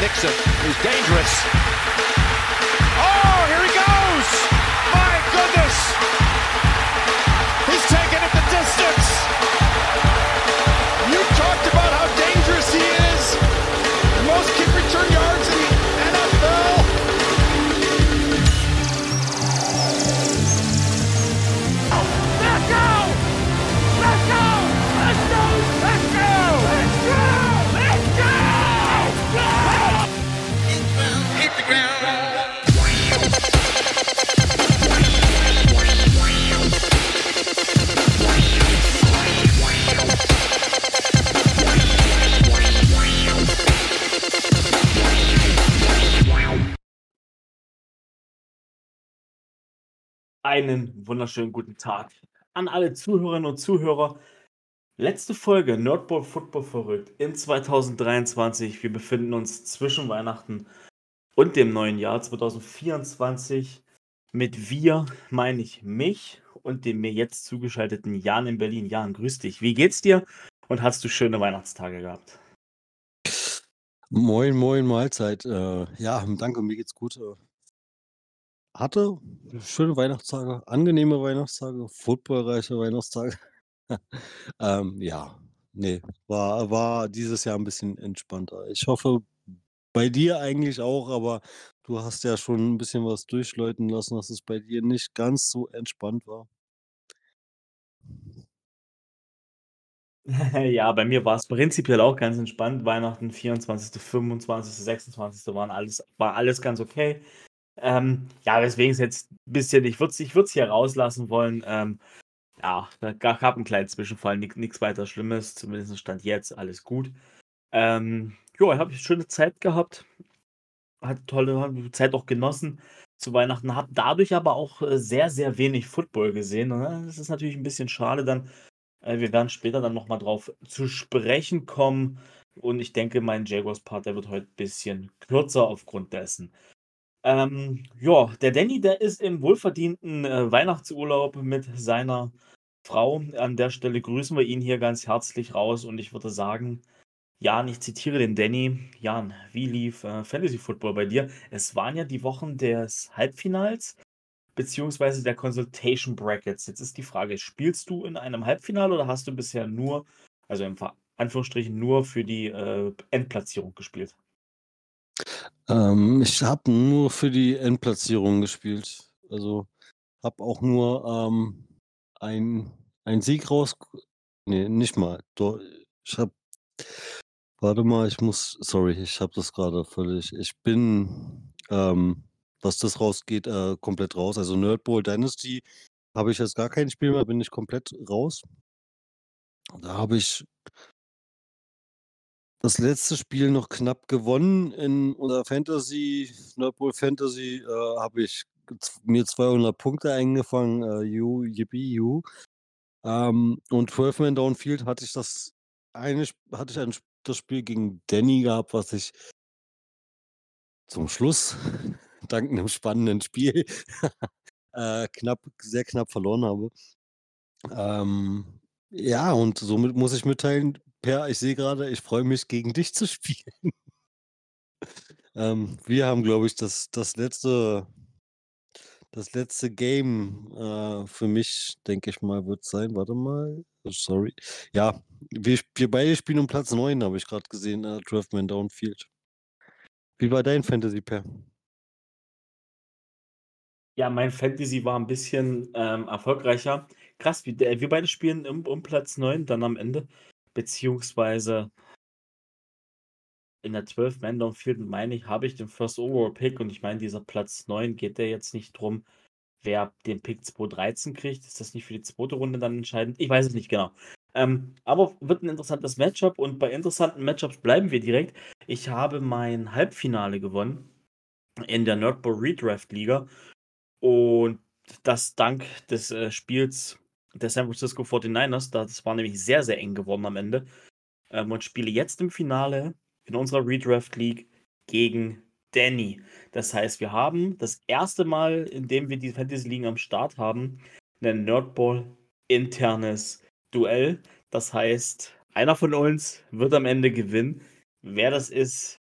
Nixon, is dangerous. Einen wunderschönen guten Tag an alle Zuhörerinnen und Zuhörer. Letzte Folge Nerdball Football verrückt in 2023. Wir befinden uns zwischen Weihnachten und dem neuen Jahr 2024. Mit wir meine ich mich und dem mir jetzt zugeschalteten Jan in Berlin. Jan, grüß dich. Wie geht's dir und hast du schöne Weihnachtstage gehabt? Moin, moin, Mahlzeit. Äh, ja, danke, mir geht's gut. Hatte schöne Weihnachtstage, angenehme Weihnachtstage, footballreiche Weihnachtstage. ähm, ja, nee, war, war dieses Jahr ein bisschen entspannter. Ich hoffe, bei dir eigentlich auch, aber du hast ja schon ein bisschen was durchläuten lassen, dass es bei dir nicht ganz so entspannt war. Ja, bei mir war es prinzipiell auch ganz entspannt. Weihnachten 24., 25., 26. waren alles, war alles ganz okay. Ähm, ja, weswegen es jetzt ein bisschen, ich würde es ich hier rauslassen wollen. Ähm, ja, da gab einen kleinen Zwischenfall, nichts weiter Schlimmes, zumindest stand jetzt, alles gut. Ähm, ja, ich habe eine schöne Zeit gehabt, hatte tolle Zeit auch genossen zu Weihnachten, habe dadurch aber auch äh, sehr, sehr wenig Football gesehen. Ne? Das ist natürlich ein bisschen schade dann. Äh, wir werden später dann nochmal drauf zu sprechen kommen. Und ich denke, mein Jaguars-Part, der wird heute ein bisschen kürzer aufgrund dessen. Ähm, ja, der Danny, der ist im wohlverdienten äh, Weihnachtsurlaub mit seiner Frau. An der Stelle grüßen wir ihn hier ganz herzlich raus und ich würde sagen, Jan, ich zitiere den Danny. Jan, wie lief äh, Fantasy Football bei dir? Es waren ja die Wochen des Halbfinals beziehungsweise der Consultation Brackets. Jetzt ist die Frage, spielst du in einem Halbfinale oder hast du bisher nur, also im Anführungsstrichen nur für die äh, Endplatzierung gespielt? Ähm, ich habe nur für die Endplatzierung gespielt. Also habe auch nur ähm, ein, ein Sieg raus. Nee, nicht mal. Ich habe. Warte mal, ich muss. Sorry, ich habe das gerade völlig. Ich bin, ähm, was das rausgeht, äh, komplett raus. Also Nerdball Dynasty habe ich jetzt gar kein Spiel mehr, bin ich komplett raus. Da habe ich das letzte Spiel noch knapp gewonnen in unserer Fantasy, Nerdball Fantasy, äh, habe ich mir 200 Punkte eingefangen, äh, you, yippie, you. Ähm, und 12 Man Downfield hatte ich das eine, hatte ich ein, das Spiel gegen Danny gehabt, was ich zum Schluss, dank einem spannenden Spiel, äh, knapp, sehr knapp verloren habe. Ähm, ja, und somit muss ich mitteilen, Per, ich sehe gerade, ich freue mich, gegen dich zu spielen. ähm, wir haben, glaube ich, das, das letzte, das letzte Game äh, für mich, denke ich mal, wird sein. Warte mal. Sorry. Ja, wir, wir beide spielen um Platz 9, habe ich gerade gesehen, äh, 12 Man Downfield. Wie war dein Fantasy Pair? Ja, mein Fantasy war ein bisschen ähm, erfolgreicher. Krass, wir, wir beide spielen um, um Platz 9 dann am Ende. Beziehungsweise in der 12 Man Downfield, meine ich, habe ich den First Overall Pick und ich meine, dieser Platz 9 geht der jetzt nicht drum, wer den Pick 213 kriegt. Ist das nicht für die zweite Runde dann entscheidend? Ich weiß es nicht genau. Ähm, aber wird ein interessantes Matchup und bei interessanten Matchups bleiben wir direkt. Ich habe mein Halbfinale gewonnen in der Nerdball Redraft Liga und das dank des äh, Spiels der San Francisco 49ers. Das war nämlich sehr, sehr eng geworden am Ende. Ähm, und spiele jetzt im Finale in unserer Redraft League gegen Danny. Das heißt, wir haben das erste Mal, in dem wir die Fantasy Ligen am Start haben, ein Nerdball internes Duell. Das heißt, einer von uns wird am Ende gewinnen. Wer das ist,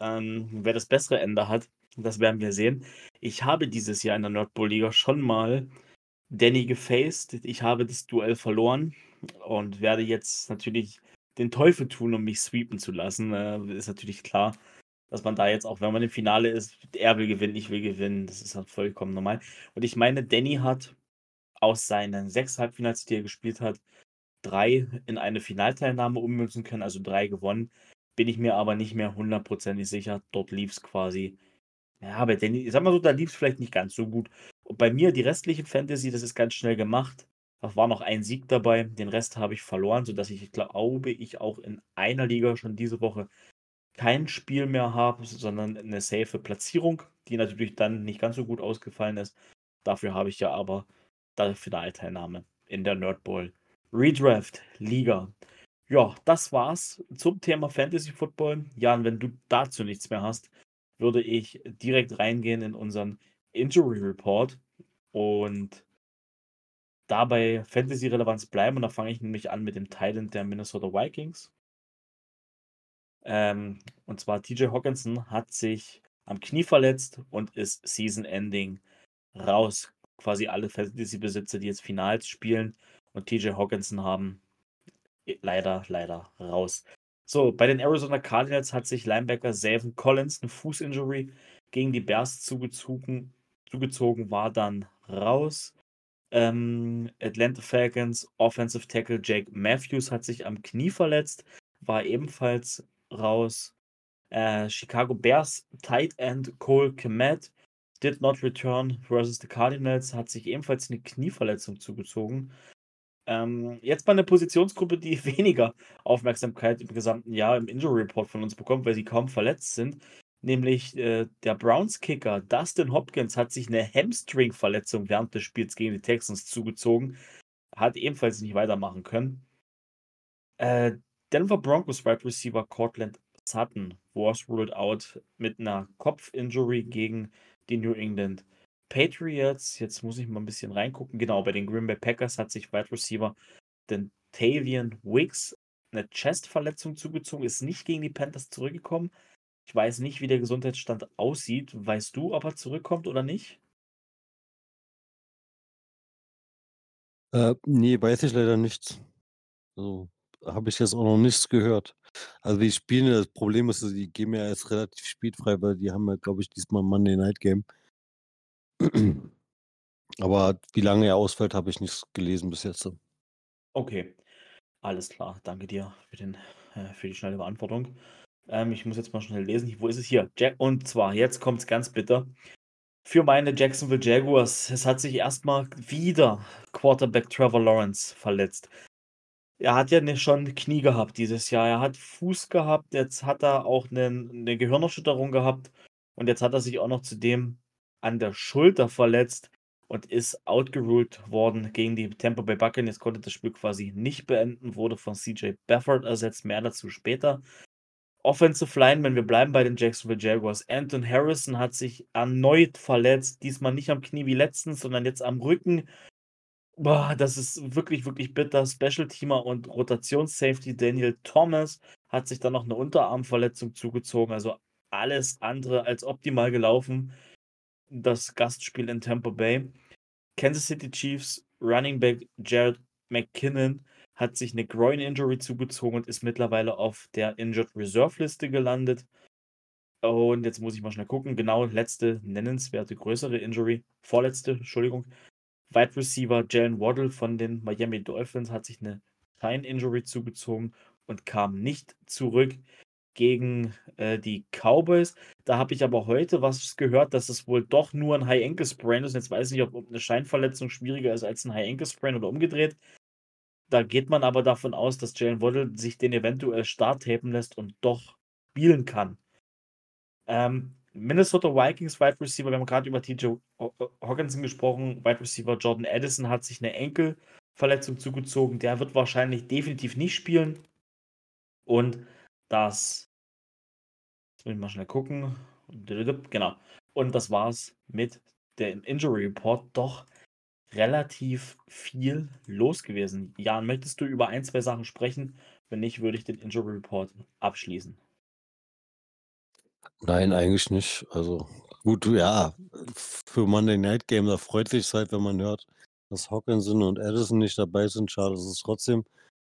ähm, wer das bessere Ende hat, das werden wir sehen. Ich habe dieses Jahr in der Nordpol-Liga schon mal Danny gefaced. Ich habe das Duell verloren und werde jetzt natürlich den Teufel tun, um mich sweepen zu lassen. Äh, ist natürlich klar, dass man da jetzt auch, wenn man im Finale ist, er will gewinnen, ich will gewinnen. Das ist halt vollkommen normal. Und ich meine, Danny hat aus seinen sechs Halbfinals, die er gespielt hat, drei in eine Finalteilnahme ummünzen können, also drei gewonnen. Bin ich mir aber nicht mehr hundertprozentig sicher. Dort lief es quasi. Ja, bei Danny, ich sag mal so, da lief es vielleicht nicht ganz so gut. Und bei mir, die restliche Fantasy, das ist ganz schnell gemacht. Da war noch ein Sieg dabei. Den Rest habe ich verloren, sodass ich glaube, ich auch in einer Liga schon diese Woche kein Spiel mehr habe, sondern eine safe Platzierung, die natürlich dann nicht ganz so gut ausgefallen ist. Dafür habe ich ja aber die Finalteilnahme in der Nerdball Redraft Liga. Ja, das war's zum Thema Fantasy Football. Jan, wenn du dazu nichts mehr hast, würde ich direkt reingehen in unseren Injury Report und dabei Fantasy-Relevanz bleiben. Und da fange ich nämlich an mit dem Thailand der Minnesota Vikings. Ähm, und zwar TJ Hawkinson hat sich am Knie verletzt und ist Season-Ending raus. Quasi alle Fantasy-Besitzer, die jetzt Finals spielen und TJ Hawkinson haben, leider, leider raus. So, bei den Arizona Cardinals hat sich Linebacker Savin Collins eine Fußinjury gegen die Bears zugezogen, zugezogen war dann raus. Ähm, Atlanta Falcons Offensive Tackle Jake Matthews hat sich am Knie verletzt, war ebenfalls raus. Äh, Chicago Bears Tight End Cole Komet did not return versus the Cardinals, hat sich ebenfalls eine Knieverletzung zugezogen. Ähm, jetzt mal eine Positionsgruppe, die weniger Aufmerksamkeit im gesamten Jahr im Injury Report von uns bekommt, weil sie kaum verletzt sind. Nämlich äh, der Browns-Kicker Dustin Hopkins hat sich eine Hamstring-Verletzung während des Spiels gegen die Texans zugezogen. Hat ebenfalls nicht weitermachen können. Äh, Denver Broncos Wide Receiver Cortland Sutton was ruled out mit einer Kopfinjury gegen die New England Patriots. Jetzt muss ich mal ein bisschen reingucken. Genau, bei den Green Bay Packers hat sich Wide Receiver den Tavian Wicks eine Chestverletzung zugezogen, ist nicht gegen die Panthers zurückgekommen. Ich weiß nicht, wie der Gesundheitsstand aussieht. Weißt du, ob er zurückkommt oder nicht? Äh, ne, weiß ich leider nicht. Also, habe ich jetzt auch noch nichts gehört. Also, die spielen das Problem ist, die geben ja erst relativ spät frei, weil die haben ja, glaube ich, diesmal Monday Night Game. Aber wie lange er ausfällt, habe ich nichts gelesen bis jetzt. Okay, alles klar. Danke dir für, den, äh, für die schnelle Beantwortung. Ähm, ich muss jetzt mal schnell lesen. Wo ist es hier? Jack und zwar, jetzt kommt es ganz bitter. Für meine Jacksonville Jaguars. Es hat sich erstmal wieder Quarterback Trevor Lawrence verletzt. Er hat ja ne, schon Knie gehabt dieses Jahr. Er hat Fuß gehabt. Jetzt hat er auch eine, eine Gehirnerschütterung gehabt. Und jetzt hat er sich auch noch zudem an der Schulter verletzt und ist outgeruled worden gegen die Tampa Bay Buccaneers. Konnte das Spiel quasi nicht beenden, wurde von CJ Bafford ersetzt. Mehr dazu später. Offensive Line, wenn wir bleiben bei den Jacksonville Jaguars. Anton Harrison hat sich erneut verletzt. Diesmal nicht am Knie wie letztens, sondern jetzt am Rücken. Boah, das ist wirklich, wirklich bitter. Special-Teamer und Rotationssafety Daniel Thomas hat sich dann noch eine Unterarmverletzung zugezogen. Also alles andere als optimal gelaufen. Das Gastspiel in Tampa Bay. Kansas City Chiefs Running Back Jared McKinnon hat sich eine Groin-Injury zugezogen und ist mittlerweile auf der Injured Reserve-Liste gelandet. Und jetzt muss ich mal schnell gucken. Genau, letzte nennenswerte größere Injury. Vorletzte, Entschuldigung. Wide Receiver Jalen Waddle von den Miami Dolphins hat sich eine Shine-Injury zugezogen und kam nicht zurück gegen äh, die Cowboys. Da habe ich aber heute was gehört, dass es wohl doch nur ein High Ankle Sprain ist. Jetzt weiß ich nicht, ob eine Scheinverletzung schwieriger ist als ein High Ankle Sprain oder umgedreht. Da geht man aber davon aus, dass Jalen Waddle sich den eventuell starttapen lässt und doch spielen kann. Ähm, Minnesota Vikings Wide Receiver, wir haben gerade über TJ Hawkinson gesprochen, Wide Receiver Jordan Addison hat sich eine Enkelverletzung zugezogen. Der wird wahrscheinlich definitiv nicht spielen. Und das, jetzt muss ich mal schnell gucken. Genau. Und das war's mit dem Injury Report. Doch relativ viel los gewesen. Jan, möchtest du über ein, zwei Sachen sprechen, Wenn nicht, würde ich den Injury Report abschließen. Nein, eigentlich nicht. Also gut, ja, für Monday Night Game, da freut sich halt, wenn man hört, dass Hawkinson und Addison nicht dabei sind. Schade ist es trotzdem.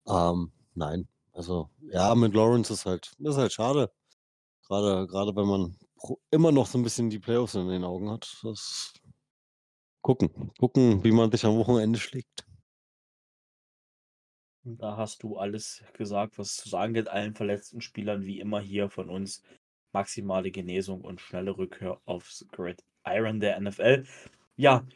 Ähm, nein, also ja, mit Lawrence ist halt, ist halt schade. Gerade, gerade wenn man immer noch so ein bisschen die Playoffs in den Augen hat. Das gucken, gucken, wie man sich am Wochenende schlägt. Da hast du alles gesagt, was zu sagen geht. Allen verletzten Spielern, wie immer hier von uns, maximale Genesung und schnelle Rückkehr aufs Great Iron der NFL. Ja,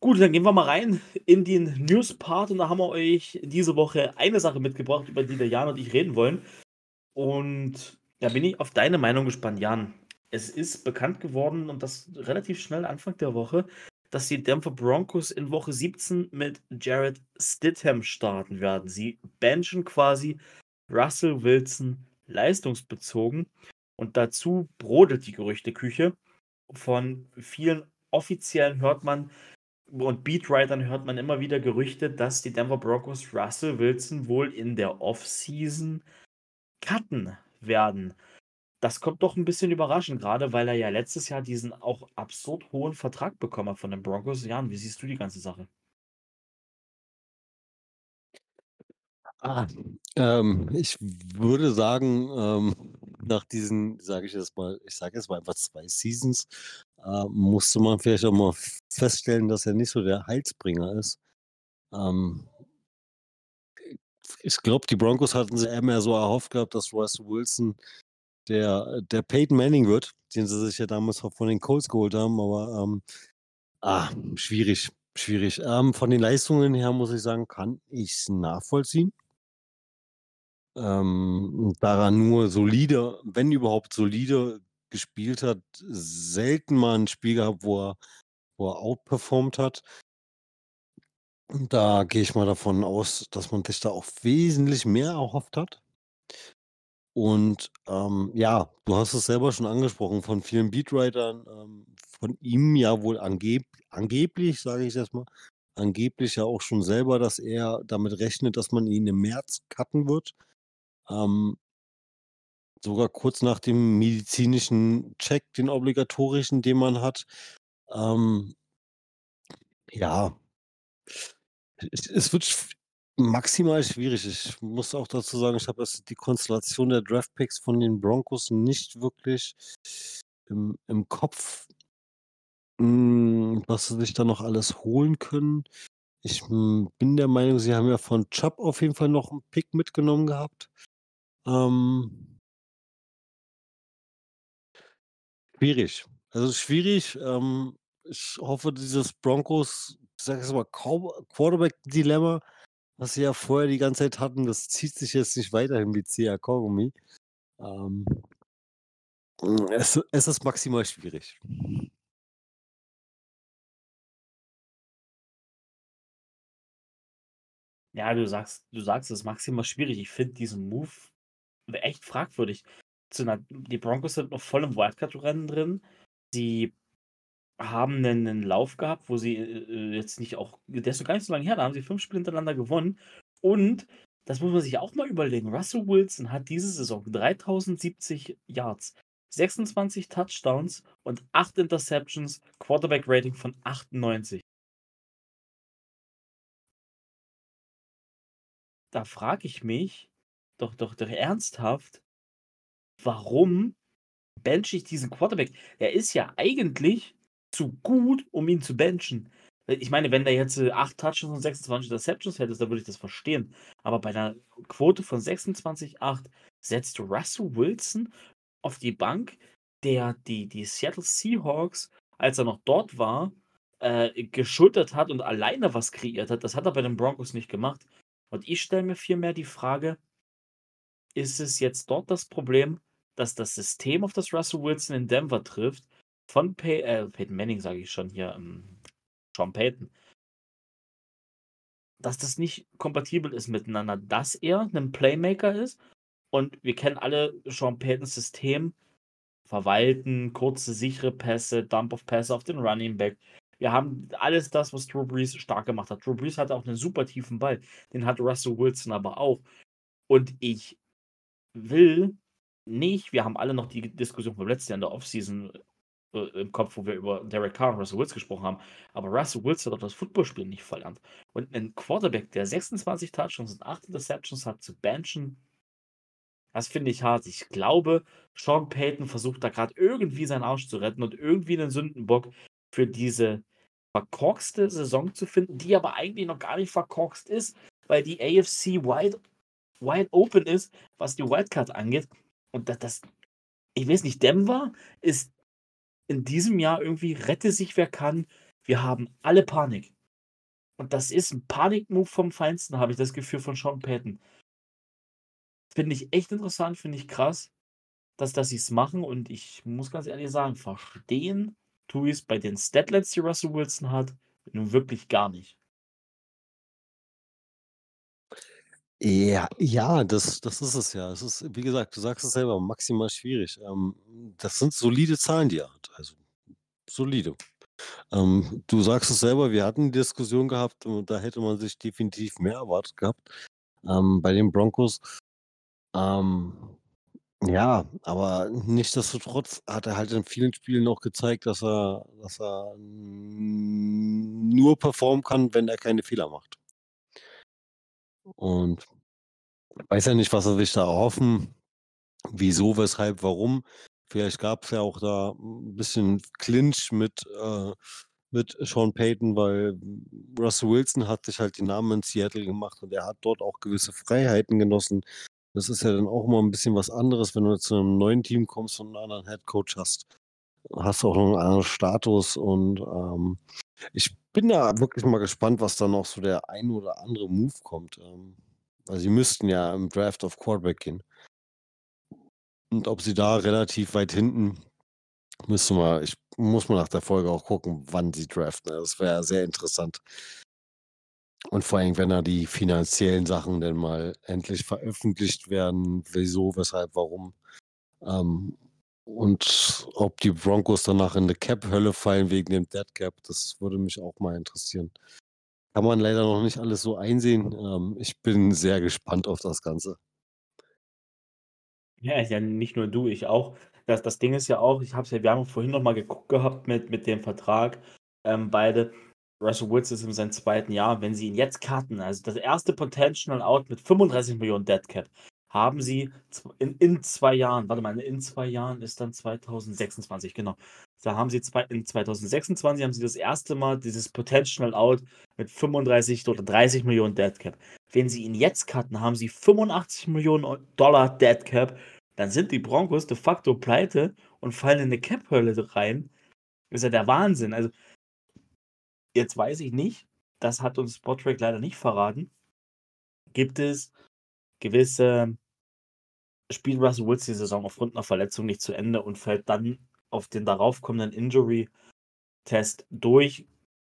gut, dann gehen wir mal rein in den News-Part und da haben wir euch diese Woche eine Sache mitgebracht, über die der Jan und ich reden wollen. Und da bin ich auf deine Meinung gespannt, Jan. Es ist bekannt geworden und das relativ schnell Anfang der Woche, dass die Denver Broncos in Woche 17 mit Jared Stidham starten werden. Sie benchen quasi Russell Wilson leistungsbezogen und dazu brodelt die Gerüchteküche. Von vielen Offiziellen hört man und Beatwritern hört man immer wieder Gerüchte, dass die Denver Broncos Russell Wilson wohl in der Offseason cutten werden. Das kommt doch ein bisschen überraschend, gerade weil er ja letztes Jahr diesen auch absurd hohen Vertrag bekommen hat von den Broncos. Jan, wie siehst du die ganze Sache? Ah, ähm, ich würde sagen, ähm, nach diesen, sage ich jetzt mal, ich sage jetzt mal einfach zwei Seasons, äh, musste man vielleicht auch mal feststellen, dass er nicht so der Heilsbringer ist. Ähm, ich glaube, die Broncos hatten sich eher mehr so erhofft gehabt, dass Russell Wilson der, der Peyton Manning wird, den sie sich ja damals von den Colts geholt haben, aber ähm, ah, schwierig, schwierig. Ähm, von den Leistungen her muss ich sagen, kann ich es nachvollziehen. Ähm, da er nur solide, wenn überhaupt solide gespielt hat, selten mal ein Spiel gehabt, wo er, wo er outperformt hat. Da gehe ich mal davon aus, dass man sich da auch wesentlich mehr erhofft hat. Und ähm, ja, du hast es selber schon angesprochen, von vielen Beatwritern, ähm, von ihm ja wohl angeb angeblich, sage ich jetzt mal, angeblich ja auch schon selber, dass er damit rechnet, dass man ihn im März cutten wird. Ähm, sogar kurz nach dem medizinischen Check, den obligatorischen, den man hat. Ähm, ja, es, es wird maximal schwierig. Ich muss auch dazu sagen, ich habe die Konstellation der Draftpicks von den Broncos nicht wirklich im, im Kopf, hm, was sie sich da noch alles holen können. Ich hm, bin der Meinung, sie haben ja von Chubb auf jeden Fall noch einen Pick mitgenommen gehabt. Ähm, schwierig. Also schwierig. Ähm, ich hoffe, dieses Broncos, ich sage jetzt mal, Quarterback-Dilemma, was sie ja vorher die ganze Zeit hatten, das zieht sich jetzt nicht weiterhin wie CA Kaugummi. Ähm, es, es ist maximal schwierig. Ja, du sagst, du sagst, es ist maximal schwierig. Ich finde diesen Move echt fragwürdig. die Broncos sind noch voll im Wildcard-Rennen drin. Sie haben einen, einen Lauf gehabt, wo sie äh, äh, jetzt nicht auch, der ist doch gar nicht so lange her, da haben sie fünf Spiele hintereinander gewonnen. Und das muss man sich auch mal überlegen. Russell Wilson hat diese Saison 3070 Yards, 26 Touchdowns und 8 Interceptions, Quarterback-Rating von 98. Da frage ich mich doch, doch, doch ernsthaft, warum bench ich diesen Quarterback? Er ist ja eigentlich zu gut, um ihn zu benchen. Ich meine, wenn der jetzt 8 Touchdowns und 26 Interceptions hättest, dann würde ich das verstehen. Aber bei einer Quote von 26,8 setzt Russell Wilson auf die Bank, der die, die Seattle Seahawks, als er noch dort war, äh, geschultert hat und alleine was kreiert hat. Das hat er bei den Broncos nicht gemacht. Und ich stelle mir vielmehr die Frage, ist es jetzt dort das Problem, dass das System, auf das Russell Wilson in Denver trifft, von Pey äh, Peyton Manning, sage ich schon hier, ähm, Sean Payton, dass das nicht kompatibel ist miteinander, dass er ein Playmaker ist und wir kennen alle Sean Paytons System, verwalten, kurze, sichere Pässe, Dump-of-Pässe auf den Running Back. Wir haben alles das, was Drew Brees stark gemacht hat. Drew Brees hatte auch einen super tiefen Ball, den hat Russell Wilson aber auch. Und ich will nicht, wir haben alle noch die Diskussion vom letzten Jahr in der Offseason im Kopf, wo wir über Derek Carr und Russell Wilson gesprochen haben, aber Russell Wilson hat auch das Footballspielen nicht verlernt. Und ein Quarterback, der 26 Touchdowns und 8 Interceptions hat, zu benchen, das finde ich hart. Ich glaube, Sean Payton versucht da gerade irgendwie seinen Arsch zu retten und irgendwie einen Sündenbock für diese verkorkste Saison zu finden, die aber eigentlich noch gar nicht verkorkst ist, weil die AFC wide, wide open ist, was die Wildcard angeht. Und das, das, ich weiß nicht, Denver ist in diesem Jahr irgendwie rette sich wer kann. Wir haben alle Panik. Und das ist ein Panikmove vom Feinsten, habe ich das Gefühl von Sean Payton. Finde ich echt interessant, finde ich krass, dass, dass sie es machen. Und ich muss ganz ehrlich sagen, verstehen tue ich es bei den Statlets, die Russell Wilson hat, nun wirklich gar nicht. Ja, ja, das, das ist es ja. Es ist, wie gesagt, du sagst es selber, maximal schwierig. Ähm, das sind solide Zahlen, die er hat. Also solide. Ähm, du sagst es selber, wir hatten die Diskussion gehabt und da hätte man sich definitiv mehr erwartet gehabt ähm, bei den Broncos. Ähm, ja, aber nichtsdestotrotz hat er halt in vielen Spielen auch gezeigt, dass er, dass er nur performen kann, wenn er keine Fehler macht. Und weiß ja nicht, was er sich da erhoffen. Wieso, weshalb, warum. Vielleicht gab es ja auch da ein bisschen Clinch mit, äh, mit Sean Payton, weil Russell Wilson hat sich halt den Namen in Seattle gemacht und er hat dort auch gewisse Freiheiten genossen. Das ist ja dann auch immer ein bisschen was anderes, wenn du zu einem neuen Team kommst und einen anderen Head Coach hast. Hast du auch noch einen anderen Status und ähm, ich bin da wirklich mal gespannt, was da noch so der ein oder andere Move kommt. Ähm, weil sie müssten ja im Draft auf Quarterback gehen. Und ob sie da relativ weit hinten, müsste mal, ich muss mal nach der Folge auch gucken, wann sie draften. Das wäre sehr interessant. Und vor allem, wenn da die finanziellen Sachen denn mal endlich veröffentlicht werden, wieso, weshalb, warum. Ähm, und ob die Broncos danach in eine Cap-Hölle fallen wegen dem Dead Cap, das würde mich auch mal interessieren. Kann man leider noch nicht alles so einsehen. Ähm, ich bin sehr gespannt auf das Ganze. Ja, ja, nicht nur du, ich auch. Das, das Ding ist ja auch, ich habe es ja, wir haben vorhin noch mal geguckt gehabt mit, mit dem Vertrag, ähm, beide. Russell Woods ist in seinem zweiten Jahr. Wenn sie ihn jetzt cutten, also das erste Potential Out mit 35 Millionen Dead Cap, haben sie in, in zwei Jahren, warte mal, in zwei Jahren ist dann 2026, genau. Da haben sie zwei, in 2026 haben sie das erste Mal dieses Potential Out mit 35 oder 30 Millionen Dead Cap. Wenn sie ihn jetzt cutten, haben sie 85 Millionen Dollar Dead Cap. Dann sind die Broncos de facto pleite und fallen in eine Cap-Hölle rein. Ist ja der Wahnsinn. Also, jetzt weiß ich nicht, das hat uns Spotrack leider nicht verraten. Gibt es gewisse spielt Russell Wilson die Saison aufgrund einer Verletzung nicht zu Ende und fällt dann auf den daraufkommenden Injury-Test durch,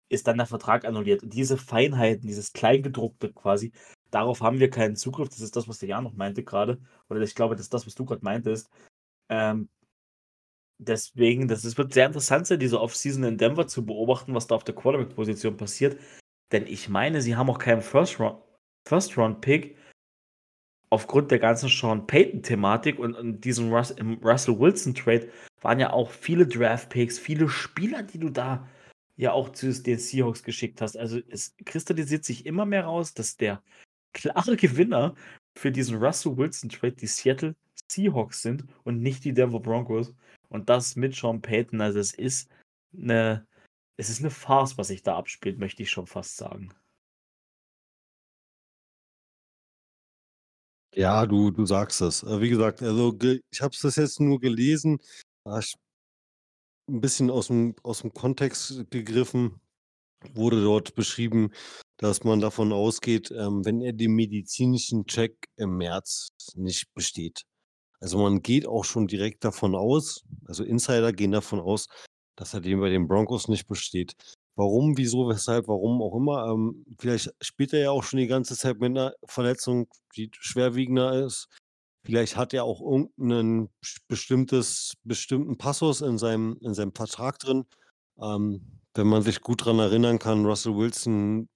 ist dann der Vertrag annulliert. Und diese Feinheiten, dieses Kleingedruckte quasi, darauf haben wir keinen Zugriff. Das ist das, was der Jan noch meinte gerade. Oder ich glaube, das ist das, was du gerade meintest. Ähm, deswegen, das ist, wird sehr interessant sein, diese Offseason in Denver zu beobachten, was da auf der Quarterback-Position passiert. Denn ich meine, sie haben auch keinen First-Round-Pick aufgrund der ganzen Sean Payton-Thematik und, und diesem Rus Russell Wilson-Trade waren ja auch viele Draft-Picks, viele Spieler, die du da ja auch zu den Seahawks geschickt hast. Also es kristallisiert sich immer mehr raus, dass der klare Gewinner für diesen Russell Wilson-Trade die Seattle Seahawks sind und nicht die Denver Broncos. Und das mit Sean Payton. Also es ist eine, es ist eine Farce, was sich da abspielt, möchte ich schon fast sagen. Ja, du, du sagst es. Äh, wie gesagt, also ich habe es jetzt nur gelesen, ich ein bisschen aus dem, aus dem Kontext gegriffen, wurde dort beschrieben, dass man davon ausgeht, ähm, wenn er den medizinischen Check im März nicht besteht. Also man geht auch schon direkt davon aus, also Insider gehen davon aus, dass er den bei den Broncos nicht besteht. Warum, wieso, weshalb, warum auch immer. Ähm, vielleicht spielt er ja auch schon die ganze Zeit mit einer Verletzung, die schwerwiegender ist. Vielleicht hat er auch irgendeinen bestimmtes, bestimmten Passus in seinem, in seinem Vertrag drin. Ähm, wenn man sich gut daran erinnern kann, Russell Wilson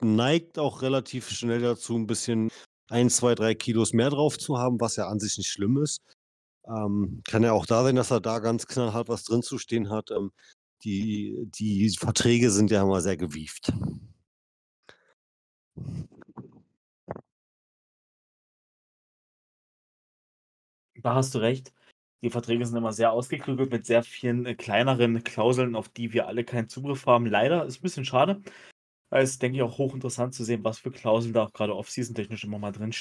neigt auch relativ schnell dazu, ein bisschen ein, zwei, drei Kilos mehr drauf zu haben, was ja an sich nicht schlimm ist. Ähm, kann ja auch da sein, dass er da ganz knallhart was drin zu stehen hat. Ähm, die, die Verträge sind ja immer sehr gewieft. Da hast du recht. Die Verträge sind immer sehr ausgeklügelt mit sehr vielen äh, kleineren Klauseln, auf die wir alle keinen Zugriff haben. Leider ist ein bisschen schade, weil es, denke ich, auch hochinteressant zu sehen, was für Klauseln da auch gerade off-season-technisch immer mal drin.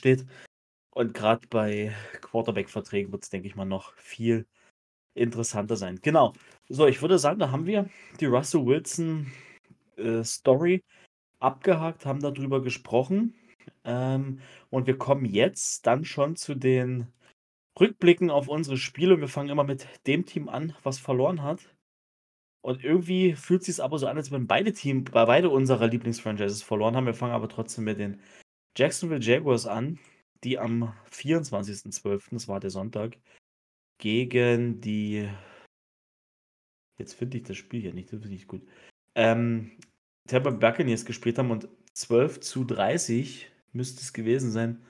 Und gerade bei Quarterback-Verträgen wird es, denke ich mal, noch viel interessanter sein. Genau. So, ich würde sagen, da haben wir die Russell Wilson äh, Story abgehakt, haben darüber gesprochen. Ähm, und wir kommen jetzt dann schon zu den Rückblicken auf unsere Spiele. Wir fangen immer mit dem Team an, was verloren hat. Und irgendwie fühlt sich aber so an, als wenn beide Team, beide unserer Lieblingsfranchises verloren haben. Wir fangen aber trotzdem mit den Jacksonville Jaguars an, die am 24.12., das war der Sonntag, gegen die. Jetzt finde ich das Spiel hier nicht, das finde ich gut. Ähm, Tampa Buccaneers gespielt haben und 12 zu 30 müsste es gewesen sein,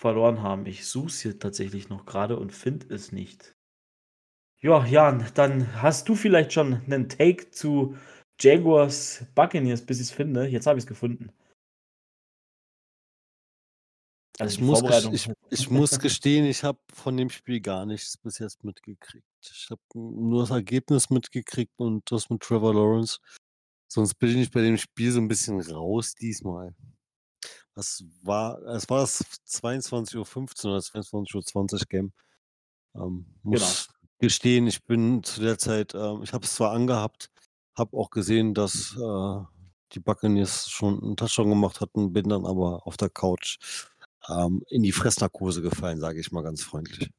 verloren haben. Ich suche es hier tatsächlich noch gerade und finde es nicht. Ja, Jan, dann hast du vielleicht schon einen Take zu Jaguars Buccaneers, bis ich es finde. Jetzt habe ich es gefunden. Also ich, muss ich, ich, muss gestehen, ich habe von dem Spiel gar nichts bis jetzt mitgekriegt. Ich habe nur das Ergebnis mitgekriegt und das mit Trevor Lawrence. Sonst bin ich bei dem Spiel so ein bisschen raus diesmal. Das war, es war das 22.15 Uhr oder 22.20 Uhr Game. Ähm, muss genau. gestehen, ich bin zu der Zeit, ähm, ich habe es zwar angehabt, habe auch gesehen, dass äh, die Buccaneers schon einen Touchdown gemacht hatten, bin dann aber auf der Couch ähm, in die Fressnarkose gefallen, sage ich mal ganz freundlich.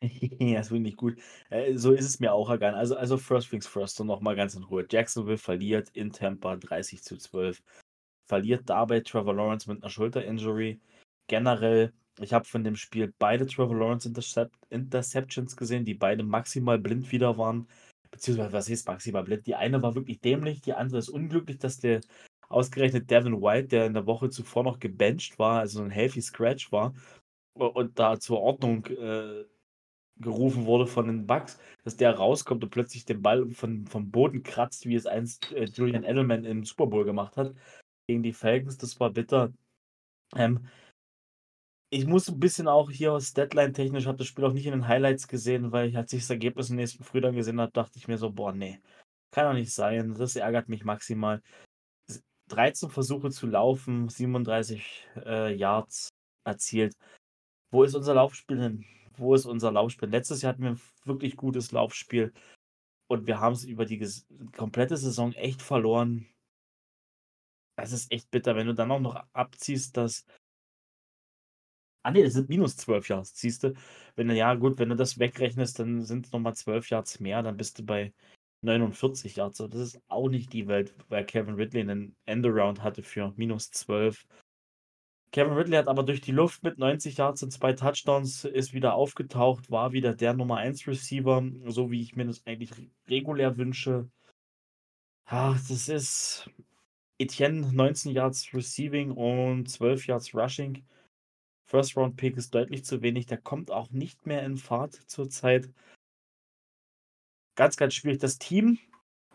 ja, das finde ich gut. Äh, so ist es mir auch ergangen. Also, also First Things First und nochmal ganz in Ruhe. Jacksonville verliert in Tampa 30 zu 12 verliert dabei Trevor Lawrence mit einer Schulterinjury. Generell, ich habe von dem Spiel beide Trevor Lawrence Intercept Interceptions gesehen, die beide maximal blind wieder waren. Beziehungsweise, was ist maximal blind? Die eine war wirklich dämlich, die andere ist unglücklich, dass der ausgerechnet Devin White, der in der Woche zuvor noch gebencht war, also ein healthy Scratch war und da zur Ordnung äh, gerufen wurde von den Bucks, dass der rauskommt und plötzlich den Ball von, vom Boden kratzt, wie es einst äh, Julian Edelman im Super Bowl gemacht hat gegen die Falcons, das war bitter. Ähm, ich muss ein bisschen auch hier aus Deadline-technisch, habe das Spiel auch nicht in den Highlights gesehen, weil ich, als ich das Ergebnis im nächsten Früh dann gesehen habe, dachte ich mir so, boah, nee, kann doch nicht sein. Das ärgert mich maximal. 13 Versuche zu laufen, 37 äh, Yards erzielt. Wo ist unser Laufspiel hin? Wo ist unser Laufspiel? Letztes Jahr hatten wir ein wirklich gutes Laufspiel und wir haben es über die komplette Saison echt verloren. Das ist echt bitter, wenn du dann auch noch abziehst, dass. Ah, ne, das sind minus 12 Yards, siehst du? Wenn du, ja, gut, wenn du das wegrechnest, dann sind es nochmal 12 Yards mehr, dann bist du bei 49 Yards. Das ist auch nicht die Welt, weil Kevin Ridley einen Endaround hatte für minus 12. Kevin Ridley hat aber durch die Luft mit 90 Yards und zwei Touchdowns ist wieder aufgetaucht, war wieder der Nummer 1 Receiver, so wie ich mir das eigentlich regulär wünsche. Ja, das ist Etienne 19 Yards Receiving und 12 Yards Rushing. First Round Pick ist deutlich zu wenig. Der kommt auch nicht mehr in Fahrt zurzeit. Ganz, ganz schwierig. Das Team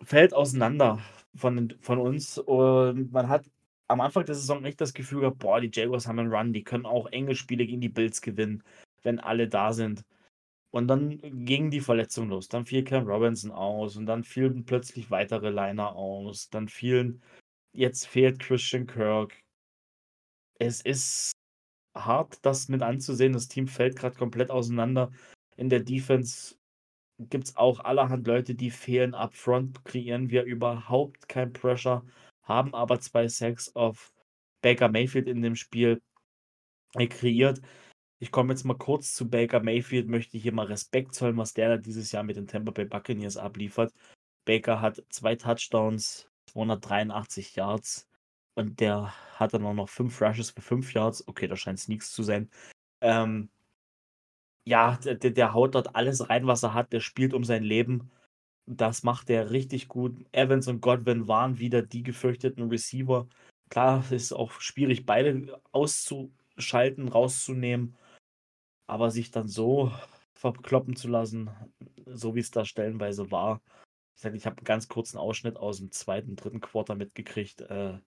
fällt auseinander von, von uns und man hat am Anfang der Saison echt das Gefühl gehabt, boah, die Jaguars haben einen Run, die können auch enge Spiele gegen die Bills gewinnen, wenn alle da sind. Und dann ging die Verletzung los. Dann fiel Cam Robinson aus und dann fielen plötzlich weitere Liner aus. Dann fielen Jetzt fehlt Christian Kirk. Es ist hart, das mit anzusehen. Das Team fällt gerade komplett auseinander. In der Defense gibt es auch allerhand Leute, die fehlen. Upfront kreieren wir überhaupt kein Pressure, haben aber zwei Sacks auf Baker Mayfield in dem Spiel kreiert. Ich komme jetzt mal kurz zu Baker Mayfield, möchte hier mal Respekt zollen, was der dieses Jahr mit den Tampa Bay Buccaneers abliefert. Baker hat zwei Touchdowns, 283 Yards. Und der hat dann auch noch fünf Rushes für fünf Yards. Okay, da scheint es nichts zu sein. Ähm, ja, der, der haut dort alles rein, was er hat. Der spielt um sein Leben. Das macht er richtig gut. Evans und Godwin waren wieder die gefürchteten Receiver. Klar, ist auch schwierig, beide auszuschalten, rauszunehmen, aber sich dann so verkloppen zu lassen, so wie es da stellenweise war. Ich habe einen ganz kurzen Ausschnitt aus dem zweiten, dritten Quarter mitgekriegt. Äh,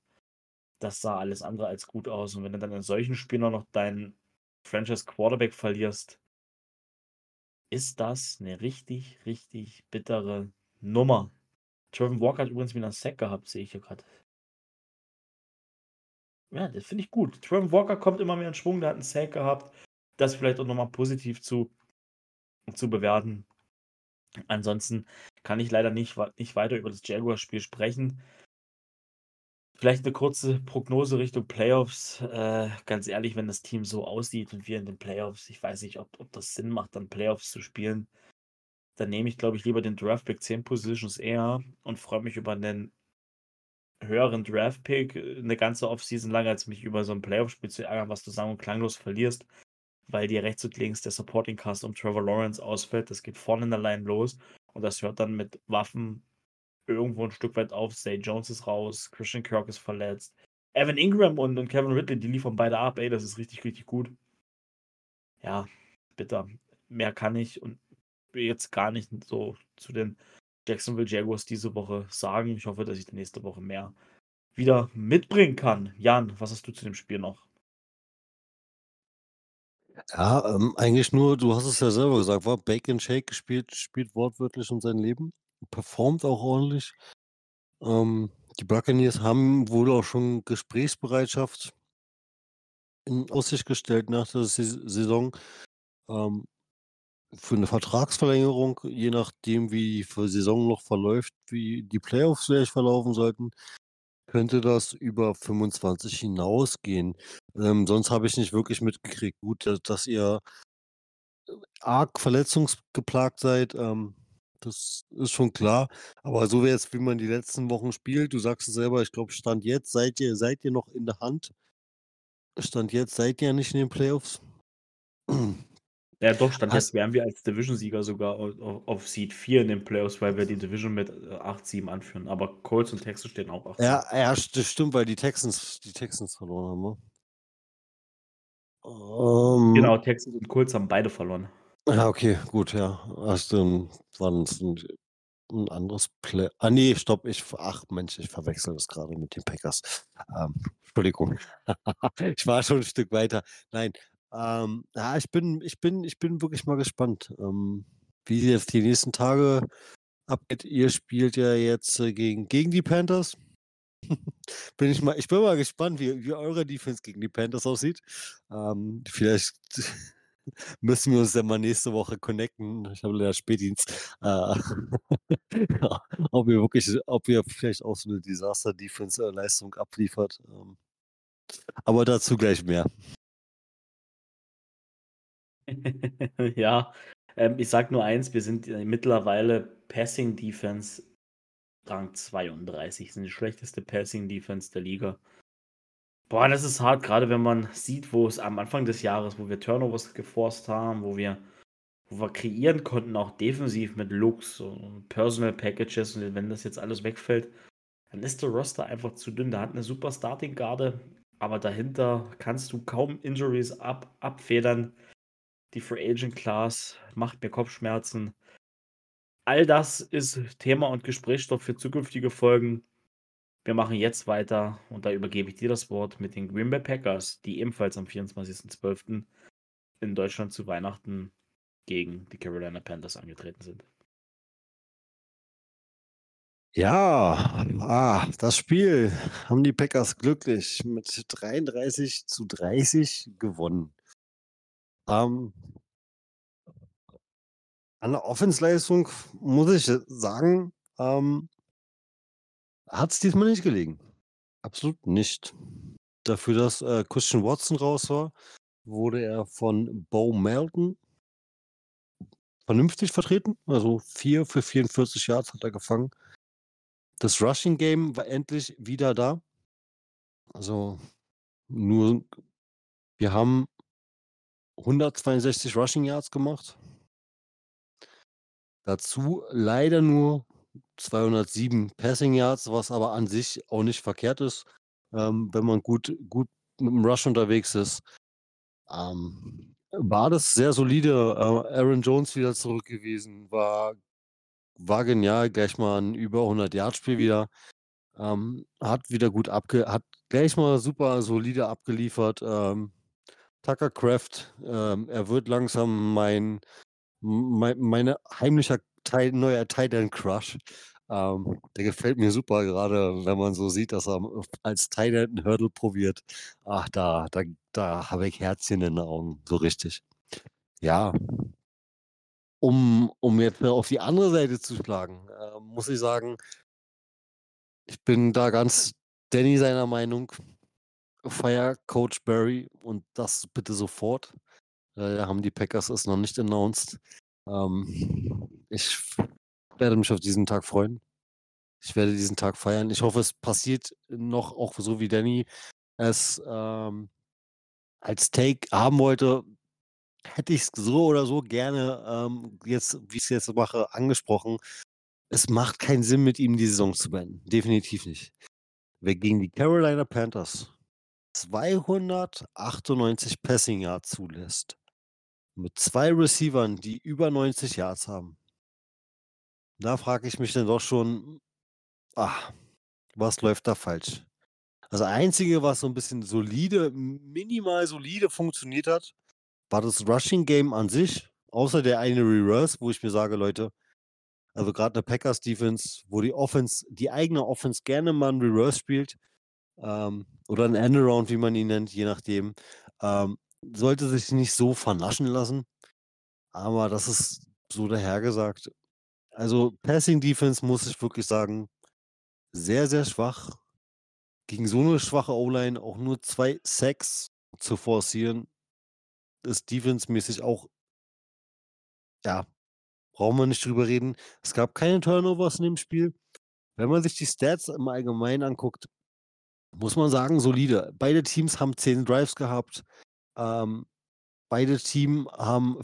das sah alles andere als gut aus. Und wenn du dann in solchen Spielen noch deinen Franchise Quarterback verlierst, ist das eine richtig, richtig bittere Nummer. Trevor Walker hat übrigens wieder einen Sack gehabt, sehe ich hier gerade. Ja, das finde ich gut. Trevor Walker kommt immer mehr in Schwung, der hat einen Sack gehabt. Das vielleicht auch nochmal positiv zu, zu bewerten. Ansonsten kann ich leider nicht, nicht weiter über das Jaguar-Spiel sprechen. Vielleicht eine kurze Prognose Richtung Playoffs. Äh, ganz ehrlich, wenn das Team so aussieht und wir in den Playoffs, ich weiß nicht, ob, ob das Sinn macht, dann Playoffs zu spielen. Dann nehme ich, glaube ich, lieber den Draftpick 10 Positions eher und freue mich über einen höheren Draftpick eine ganze Offseason lang, als mich über so ein Playoff-Spiel zu ärgern, was du sagen und klanglos verlierst, weil dir rechts und links der Supporting Cast um Trevor Lawrence ausfällt. Das geht vorne in der Line los und das hört dann mit Waffen irgendwo ein Stück weit auf. Zay Jones ist raus, Christian Kirk ist verletzt. Evan Ingram und, und Kevin Ridley, die liefern beide ab. Ey, das ist richtig, richtig gut. Ja, bitter. Mehr kann ich und jetzt gar nicht so zu den Jacksonville Jaguars diese Woche sagen. Ich hoffe, dass ich nächste Woche mehr wieder mitbringen kann. Jan, was hast du zu dem Spiel noch? Ja, ähm, eigentlich nur, du hast es ja selber gesagt, war Bacon Shake gespielt, spielt wortwörtlich um sein Leben performt auch ordentlich. Ähm, die Buccaneers haben wohl auch schon Gesprächsbereitschaft in Aussicht gestellt nach der Saison, ähm, für eine Vertragsverlängerung, je nachdem, wie die Saison noch verläuft, wie die Playoffs vielleicht verlaufen sollten, könnte das über 25 hinausgehen. Ähm, sonst habe ich nicht wirklich mitgekriegt. Gut, dass ihr arg verletzungsgeplagt seid, ähm das ist schon klar. Aber so wie jetzt, wie man die letzten Wochen spielt, du sagst es selber, ich glaube, Stand jetzt seid ihr seid ihr noch in der Hand. Stand jetzt seid ihr ja nicht in den Playoffs. Ja, doch, Stand jetzt wären wir als Division-Sieger sogar auf, auf Seed 4 in den Playoffs, weil wir die Division mit 8-7 äh, anführen. Aber Colts und Texans stehen auch 8 Ja, ja, das stimmt, weil die Texans, die Texans verloren haben, ne? Ähm, genau, Texans und Colts haben beide verloren. Ja, okay, gut, ja. Hast du war das 'n 'n anderes Play ah, ne, stopp, ich ach Mensch, ich verwechsel das gerade mit den Packers. Ähm, Entschuldigung. Ich war schon ein Stück weiter. Nein, ähm, ja, ich bin ich bin ich bin wirklich mal gespannt, ähm, wie jetzt die nächsten Tage abgeht. Ihr spielt ja jetzt, äh, gegen gegen die Panthers. Bin ich mal ich bin mal gespannt, wie wie eure Defense gegen die Panthers aussieht. Ähm, vielleicht müssen wir uns dann mal nächste Woche connecten. Ich habe leider Spätdienst. Äh, ob ihr wirklich, ob ihr vielleicht auch so eine Disaster-Defense-Leistung abliefert. Ähm, aber dazu gleich mehr. ja, ähm, ich sag nur eins, wir sind äh, mittlerweile Passing Defense Rang 32, sind die schlechteste Passing Defense der Liga. Boah, das ist hart, gerade wenn man sieht, wo es am Anfang des Jahres, wo wir Turnovers geforst haben, wo wir, wo wir kreieren konnten, auch defensiv mit Looks und Personal Packages und wenn das jetzt alles wegfällt, dann ist der Roster einfach zu dünn. Da hat eine super Starting-Garde, aber dahinter kannst du kaum Injuries ab, abfedern. Die Free Agent Class macht mir Kopfschmerzen. All das ist Thema und Gesprächsstoff für zukünftige Folgen. Wir machen jetzt weiter und da übergebe ich dir das Wort mit den Green Bay Packers, die ebenfalls am 24.12. in Deutschland zu Weihnachten gegen die Carolina Panthers angetreten sind. Ja, ah, das Spiel haben die Packers glücklich mit 33 zu 30 gewonnen. Ähm, an der Offensleistung muss ich sagen, ähm, hat es diesmal nicht gelegen. Absolut nicht. Dafür, dass, äh, Christian Watson raus war, wurde er von Bo Melton vernünftig vertreten. Also 4 für 44 Yards hat er gefangen. Das Rushing Game war endlich wieder da. Also, nur wir haben 162 Rushing Yards gemacht. Dazu leider nur 207 Passing Yards, was aber an sich auch nicht verkehrt ist. ähm, wenn man gut, gut mit dem Rush unterwegs ist. Ähm, war das sehr solide. Äh, Aaron Jones wieder zurück gewesen, war, war genial, gleich mal ein über 100 Yard Spiel wieder. Ähm, hat wieder gut abge, hat gleich mal super solide abgeliefert. Ähm, Tucker Craft, ähm, er wird langsam mein, mein meine heimlicher Teil, neuer Titan Crush. Ähm, der gefällt mir super, gerade wenn man so sieht, dass er als Titan Hurdle probiert. Ach, da, da, da habe ich Herzchen in den Augen, so richtig. Ja. Um, um jetzt auf die andere Seite zu schlagen, äh, muss ich sagen, ich bin da ganz Danny seiner Meinung. Fire Coach Barry und das bitte sofort. Äh, haben die Packers es noch nicht announced. Ähm, ich werde mich auf diesen Tag freuen. Ich werde diesen Tag feiern. Ich hoffe, es passiert noch, auch so wie Danny es ähm, als Take haben wollte. Hätte ich es so oder so gerne, ähm, jetzt, wie ich es jetzt mache, angesprochen. Es macht keinen Sinn, mit ihm die Saison zu beenden. Definitiv nicht. Wer gegen die Carolina Panthers 298 Passing Yards zulässt, mit zwei Receivern, die über 90 Yards haben, da frage ich mich dann doch schon, ah, was läuft da falsch? Das Einzige, was so ein bisschen solide, minimal solide funktioniert hat, war das Rushing Game an sich, außer der eine Reverse, wo ich mir sage, Leute, also gerade eine Packers Defense, wo die Offense, die eigene Offense gerne mal ein Reverse spielt, ähm, oder ein Endaround, wie man ihn nennt, je nachdem, ähm, sollte sich nicht so vernaschen lassen. Aber das ist so dahergesagt. Also Passing Defense muss ich wirklich sagen, sehr, sehr schwach. Gegen so eine schwache O-Line auch nur zwei Sacks zu forcieren, ist defense-mäßig auch, ja, brauchen wir nicht drüber reden. Es gab keine Turnovers in dem Spiel. Wenn man sich die Stats im Allgemeinen anguckt, muss man sagen, solide. Beide Teams haben zehn Drives gehabt. Ähm, beide Teams haben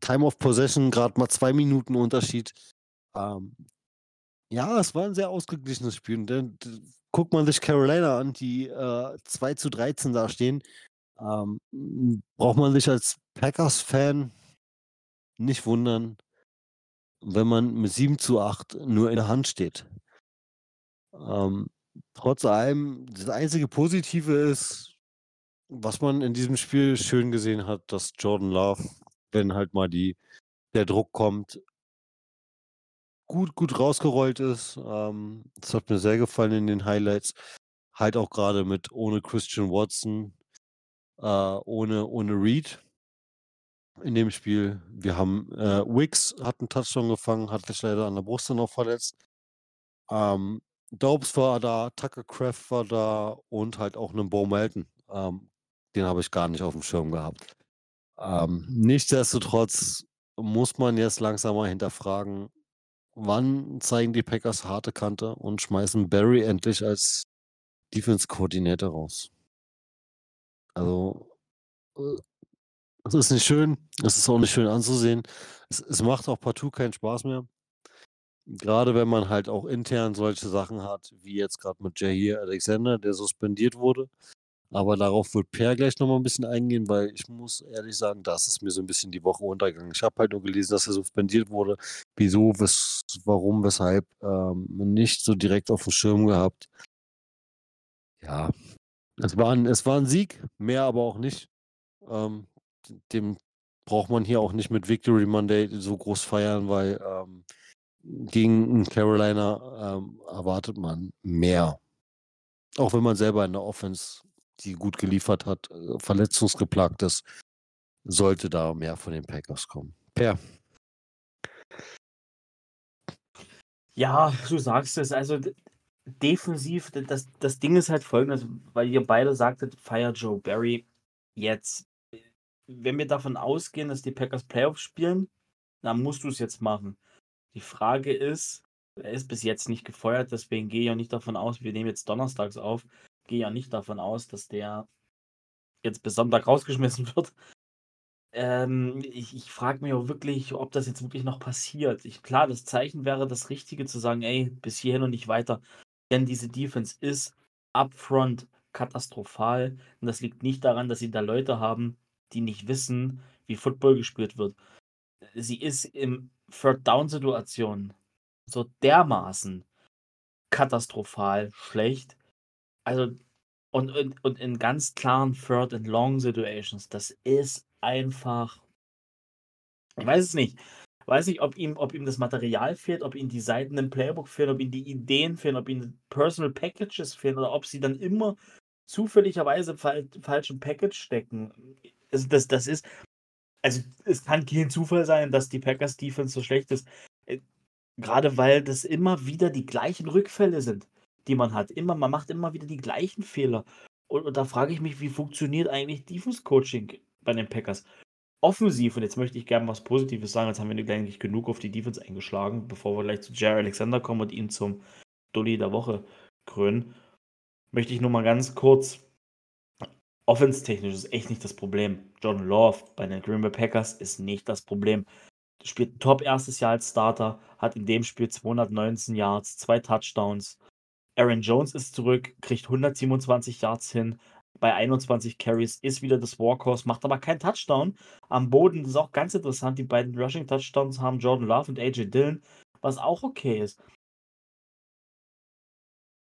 Time of Possession gerade mal zwei Minuten Unterschied. Ähm, ja, es war ein sehr ausgeglichenes Spiel. Denn, guckt man sich Carolina an, die äh, 2 zu 13 da stehen, ähm, braucht man sich als Packers-Fan nicht wundern, wenn man mit 7 zu 8 nur in der Hand steht. Ähm, trotz allem, das einzige Positive ist, was man in diesem Spiel schön gesehen hat, dass Jordan Love, wenn halt mal die, der Druck kommt, gut, gut rausgerollt ist. Ähm, das hat mir sehr gefallen in den Highlights. Halt auch gerade mit ohne Christian Watson, äh, ohne, ohne Reed in dem Spiel. Wir haben äh, Wicks hat einen Touchdown gefangen, hat sich leider an der Brust noch verletzt. Ähm, Daubs war da, Tucker Craft war da und halt auch einen Bo Melton. Ähm, den habe ich gar nicht auf dem Schirm gehabt. Ähm, nichtsdestotrotz muss man jetzt langsam mal hinterfragen, wann zeigen die Packers harte Kante und schmeißen Barry endlich als Defense-Koordinator raus. Also, äh, es ist nicht schön, es ist auch nicht schön anzusehen. Es, es macht auch partout keinen Spaß mehr. Gerade wenn man halt auch intern solche Sachen hat, wie jetzt gerade mit Jair Alexander, der suspendiert wurde. Aber darauf wird Per gleich nochmal ein bisschen eingehen, weil ich muss ehrlich sagen, das ist mir so ein bisschen die Woche untergegangen. Ich habe halt nur gelesen, dass er suspendiert wurde. Wieso, wes warum, weshalb, ähm, nicht so direkt auf dem Schirm gehabt. Ja, es war ein, es war ein Sieg, mehr aber auch nicht. Ähm, dem braucht man hier auch nicht mit Victory Monday so groß feiern, weil ähm, gegen Carolina ähm, erwartet man mehr. Auch wenn man selber in der Offense, die gut geliefert hat, äh, verletzungsgeplagt ist, sollte da mehr von den Packers kommen. Per. Ja, du sagst es. Also defensiv, das, das Ding ist halt folgendes, weil ihr beide sagtet, Fire Joe Barry. Jetzt, wenn wir davon ausgehen, dass die Packers Playoffs spielen, dann musst du es jetzt machen. Die Frage ist, er ist bis jetzt nicht gefeuert, deswegen gehe ich auch nicht davon aus, wir nehmen jetzt donnerstags auf, gehe ja nicht davon aus, dass der jetzt bis Sonntag rausgeschmissen wird. Ähm, ich ich frage mich auch wirklich, ob das jetzt wirklich noch passiert. Ich, klar, das Zeichen wäre das Richtige zu sagen, ey, bis hierhin und nicht weiter. Denn diese Defense ist upfront katastrophal. Und das liegt nicht daran, dass sie da Leute haben, die nicht wissen, wie Football gespielt wird. Sie ist im Third-Down-Situationen so dermaßen katastrophal schlecht. Also, und, und, und in ganz klaren Third and Long Situations, das ist einfach. Ich weiß es nicht. Ich weiß nicht, ob ihm, ob ihm das Material fehlt, ob ihm die Seiten im Playbook fehlen, ob ihm die Ideen fehlen, ob ihm Personal Packages fehlen oder ob sie dann immer zufälligerweise im fal falschen Package stecken. Also das, das ist. Also es kann kein Zufall sein, dass die Packers Defense so schlecht ist. Äh, gerade weil das immer wieder die gleichen Rückfälle sind, die man hat. Immer, man macht immer wieder die gleichen Fehler. Und, und da frage ich mich, wie funktioniert eigentlich Defense Coaching bei den Packers? offensiv, und jetzt möchte ich gerne was Positives sagen, jetzt haben wir eigentlich genug auf die Defense eingeschlagen, bevor wir gleich zu Jerry Alexander kommen und ihn zum Dulli der Woche krönen, möchte ich nur mal ganz kurz, offense-technisch ist echt nicht das Problem. John Love bei den Green Bay Packers ist nicht das Problem. Spielt ein top erstes Jahr als Starter, hat in dem Spiel 219 Yards, zwei Touchdowns. Aaron Jones ist zurück, kriegt 127 Yards hin, bei 21 Carries, ist wieder das Warhorse, macht aber keinen Touchdown. Am Boden das ist auch ganz interessant. Die beiden Rushing Touchdowns haben Jordan Love und AJ Dillon, was auch okay ist.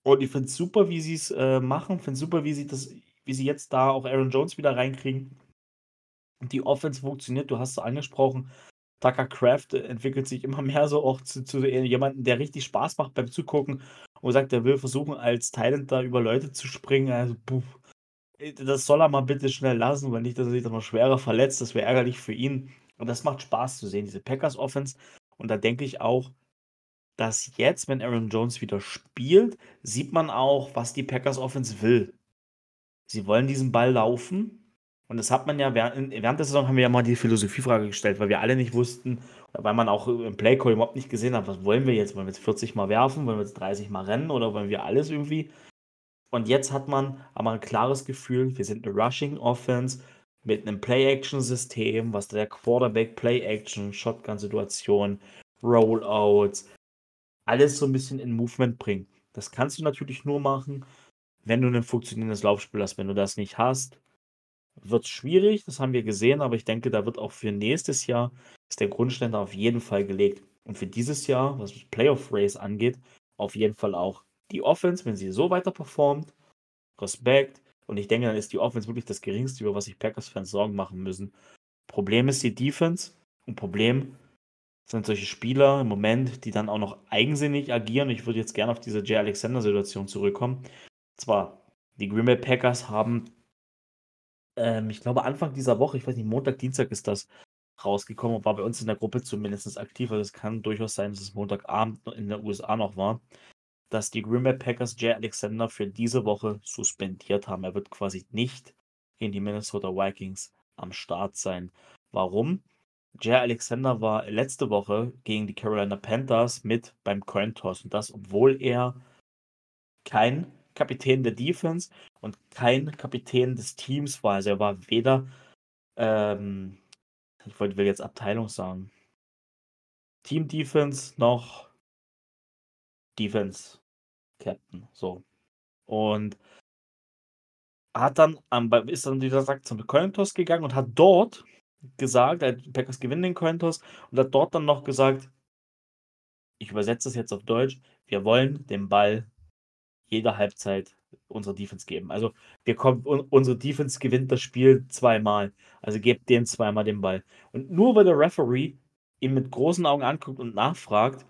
Und ich finde es super, wie sie es äh, machen. Finde super, wie sie das, wie sie jetzt da auch Aaron Jones wieder reinkriegen. Die Offense funktioniert, du hast es angesprochen. Tucker Craft entwickelt sich immer mehr so auch zu, zu jemandem, der richtig Spaß macht beim Zugucken und sagt, er will versuchen, als Talent da über Leute zu springen. Also, puh, äh, das soll er mal bitte schnell lassen, weil nicht, dass er sich dann noch schwerer verletzt. Das wäre ärgerlich für ihn. Und das macht Spaß zu sehen, diese Packers Offense. Und da denke ich auch, dass jetzt, wenn Aaron Jones wieder spielt, sieht man auch, was die Packers Offense will. Sie wollen diesen Ball laufen. Und das hat man ja während, während der Saison haben wir ja mal die Philosophiefrage gestellt, weil wir alle nicht wussten, weil man auch im Playcall überhaupt nicht gesehen hat, was wollen wir jetzt? Wollen wir jetzt 40 Mal werfen? Wollen wir jetzt 30 Mal rennen? Oder wollen wir alles irgendwie? Und jetzt hat man aber ein klares Gefühl, wir sind eine Rushing Offense mit einem Play-Action-System, was der Quarterback Play-Action, Shotgun-Situation, Rollouts, alles so ein bisschen in Movement bringt. Das kannst du natürlich nur machen, wenn du ein funktionierendes Laufspiel hast. Wenn du das nicht hast, wird schwierig, das haben wir gesehen, aber ich denke, da wird auch für nächstes Jahr ist der Grundstein auf jeden Fall gelegt. Und für dieses Jahr, was Playoff Race angeht, auf jeden Fall auch die Offense, wenn sie so weiter performt, Respekt. Und ich denke, dann ist die Offense wirklich das Geringste, über was sich Packers-Fans Sorgen machen müssen. Problem ist die Defense und Problem sind solche Spieler im Moment, die dann auch noch eigensinnig agieren. Ich würde jetzt gerne auf diese Jay Alexander-Situation zurückkommen. zwar, die Green Bay Packers haben, ähm, ich glaube, Anfang dieser Woche, ich weiß nicht, Montag, Dienstag ist das rausgekommen und war bei uns in der Gruppe zumindest aktiv. Also es kann durchaus sein, dass es Montagabend in der USA noch war dass die Green Bay Packers Jay Alexander für diese Woche suspendiert haben. Er wird quasi nicht in die Minnesota Vikings am Start sein. Warum? Jay Alexander war letzte Woche gegen die Carolina Panthers mit beim Cointoss und das, obwohl er kein Kapitän der Defense und kein Kapitän des Teams war. Also er war weder, ähm, ich wollte jetzt Abteilung sagen, Team Defense noch Defense Captain. So. Und hat dann, ist dann, wie gesagt, zum Cointos gegangen und hat dort gesagt, die Packers gewinnen den Cointos und hat dort dann noch gesagt, ich übersetze das jetzt auf Deutsch, wir wollen den Ball jeder Halbzeit unserer Defense geben. Also wir kommen, unsere Defense gewinnt das Spiel zweimal. Also gebt denen zweimal den Ball. Und nur weil der Referee ihn mit großen Augen anguckt und nachfragt,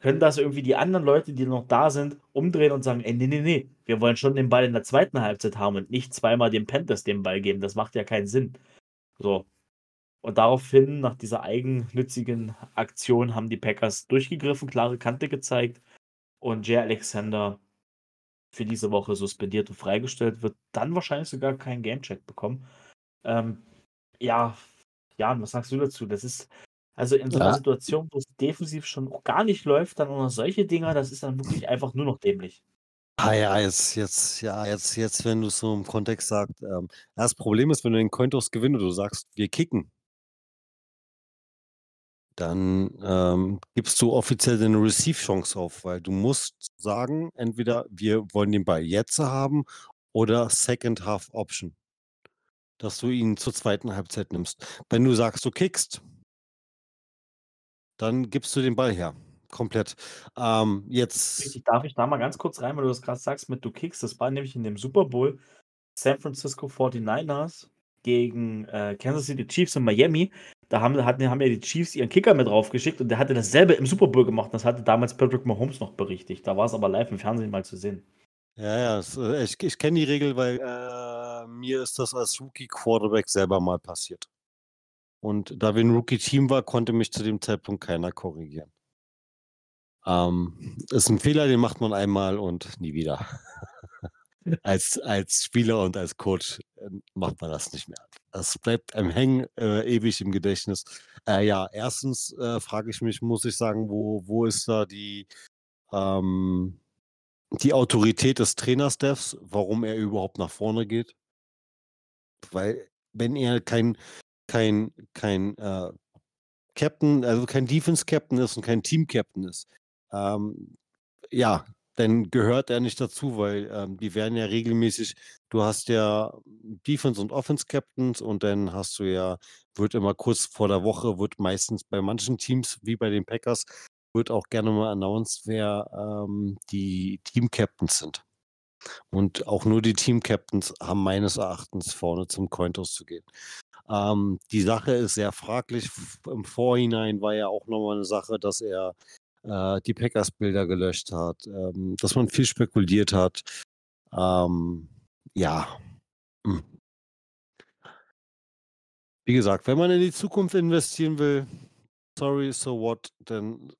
können das irgendwie die anderen Leute, die noch da sind, umdrehen und sagen, ey, nee, nee, nee, wir wollen schon den Ball in der zweiten Halbzeit haben und nicht zweimal dem Panthers den Ball geben. Das macht ja keinen Sinn. So. Und daraufhin, nach dieser eigennützigen Aktion, haben die Packers durchgegriffen, klare Kante gezeigt und Jay Alexander für diese Woche suspendiert und freigestellt, wird dann wahrscheinlich sogar keinen Gamecheck bekommen. Ähm, ja, Jan, was sagst du dazu? Das ist, also in so einer Ja. Situation, wo es defensiv schon auch gar nicht läuft, dann auch noch solche Dinger, das ist dann wirklich einfach nur noch dämlich. Ah ja, jetzt, jetzt, ja, jetzt, jetzt, wenn du es so im Kontext sagst, ähm, das Problem ist, wenn du den Cointos gewinnst und du sagst, wir kicken. Dann ähm, gibst du offiziell deine Receive-Chance auf, weil du musst sagen, entweder wir wollen den Ball jetzt haben oder Second Half Option, dass du ihn zur zweiten Halbzeit nimmst. Wenn du sagst, du kickst, dann gibst du den Ball her. Komplett. Ähm, jetzt. Darf ich da mal ganz kurz rein, weil du das gerade sagst mit du kickst. Das war nämlich in dem Super Bowl San Francisco 49ers gegen äh, Kansas City Chiefs in Miami. Da haben, hatten, haben ja die Chiefs ihren Kicker mit draufgeschickt und der hatte dasselbe im Super Bowl gemacht. Das hatte damals Patrick Mahomes noch berichtigt. Da war es aber live im Fernsehen mal zu sehen. Ja, ja, äh, ich, ich kenne die Regel, weil äh, mir ist das als Rookie-Quarterback selber mal passiert. Und da wir ein Rookie-Team war, konnte mich zu dem Zeitpunkt keiner korrigieren. Ähm, ist ein Fehler, den macht man einmal und nie wieder. als, als Spieler und als Coach äh, macht man das nicht mehr. Das bleibt einem hängen, äh, ewig im Gedächtnis. Äh, ja, erstens äh, frage ich mich, muss ich sagen, wo, wo ist da die, ähm, die Autorität des Trainerstaffs, warum er überhaupt nach vorne geht? Weil, wenn er kein, kein, kein äh, Captain, also kein Defense-Captain ist und kein Team-Captain ist, ähm, ja, dann gehört er nicht dazu, weil ähm, die werden ja regelmäßig, du hast ja Defense- und Offense-Captains und dann hast du ja, wird immer kurz vor der Woche, wird meistens bei manchen Teams, wie bei den Packers, wird auch gerne mal announced, wer ähm, die Team-Captains sind. Und auch nur die Team-Captains haben meines Erachtens vorne zum Cointos zu gehen. Ähm, die Sache ist sehr fraglich. Im Vorhinein war ja auch nochmal eine Sache, dass er äh, die Packers-Bilder gelöscht hat, ähm, dass man viel spekuliert hat. Ähm, ja. Hm. Wie gesagt, wenn man in die Zukunft investieren will, sorry, so what, dann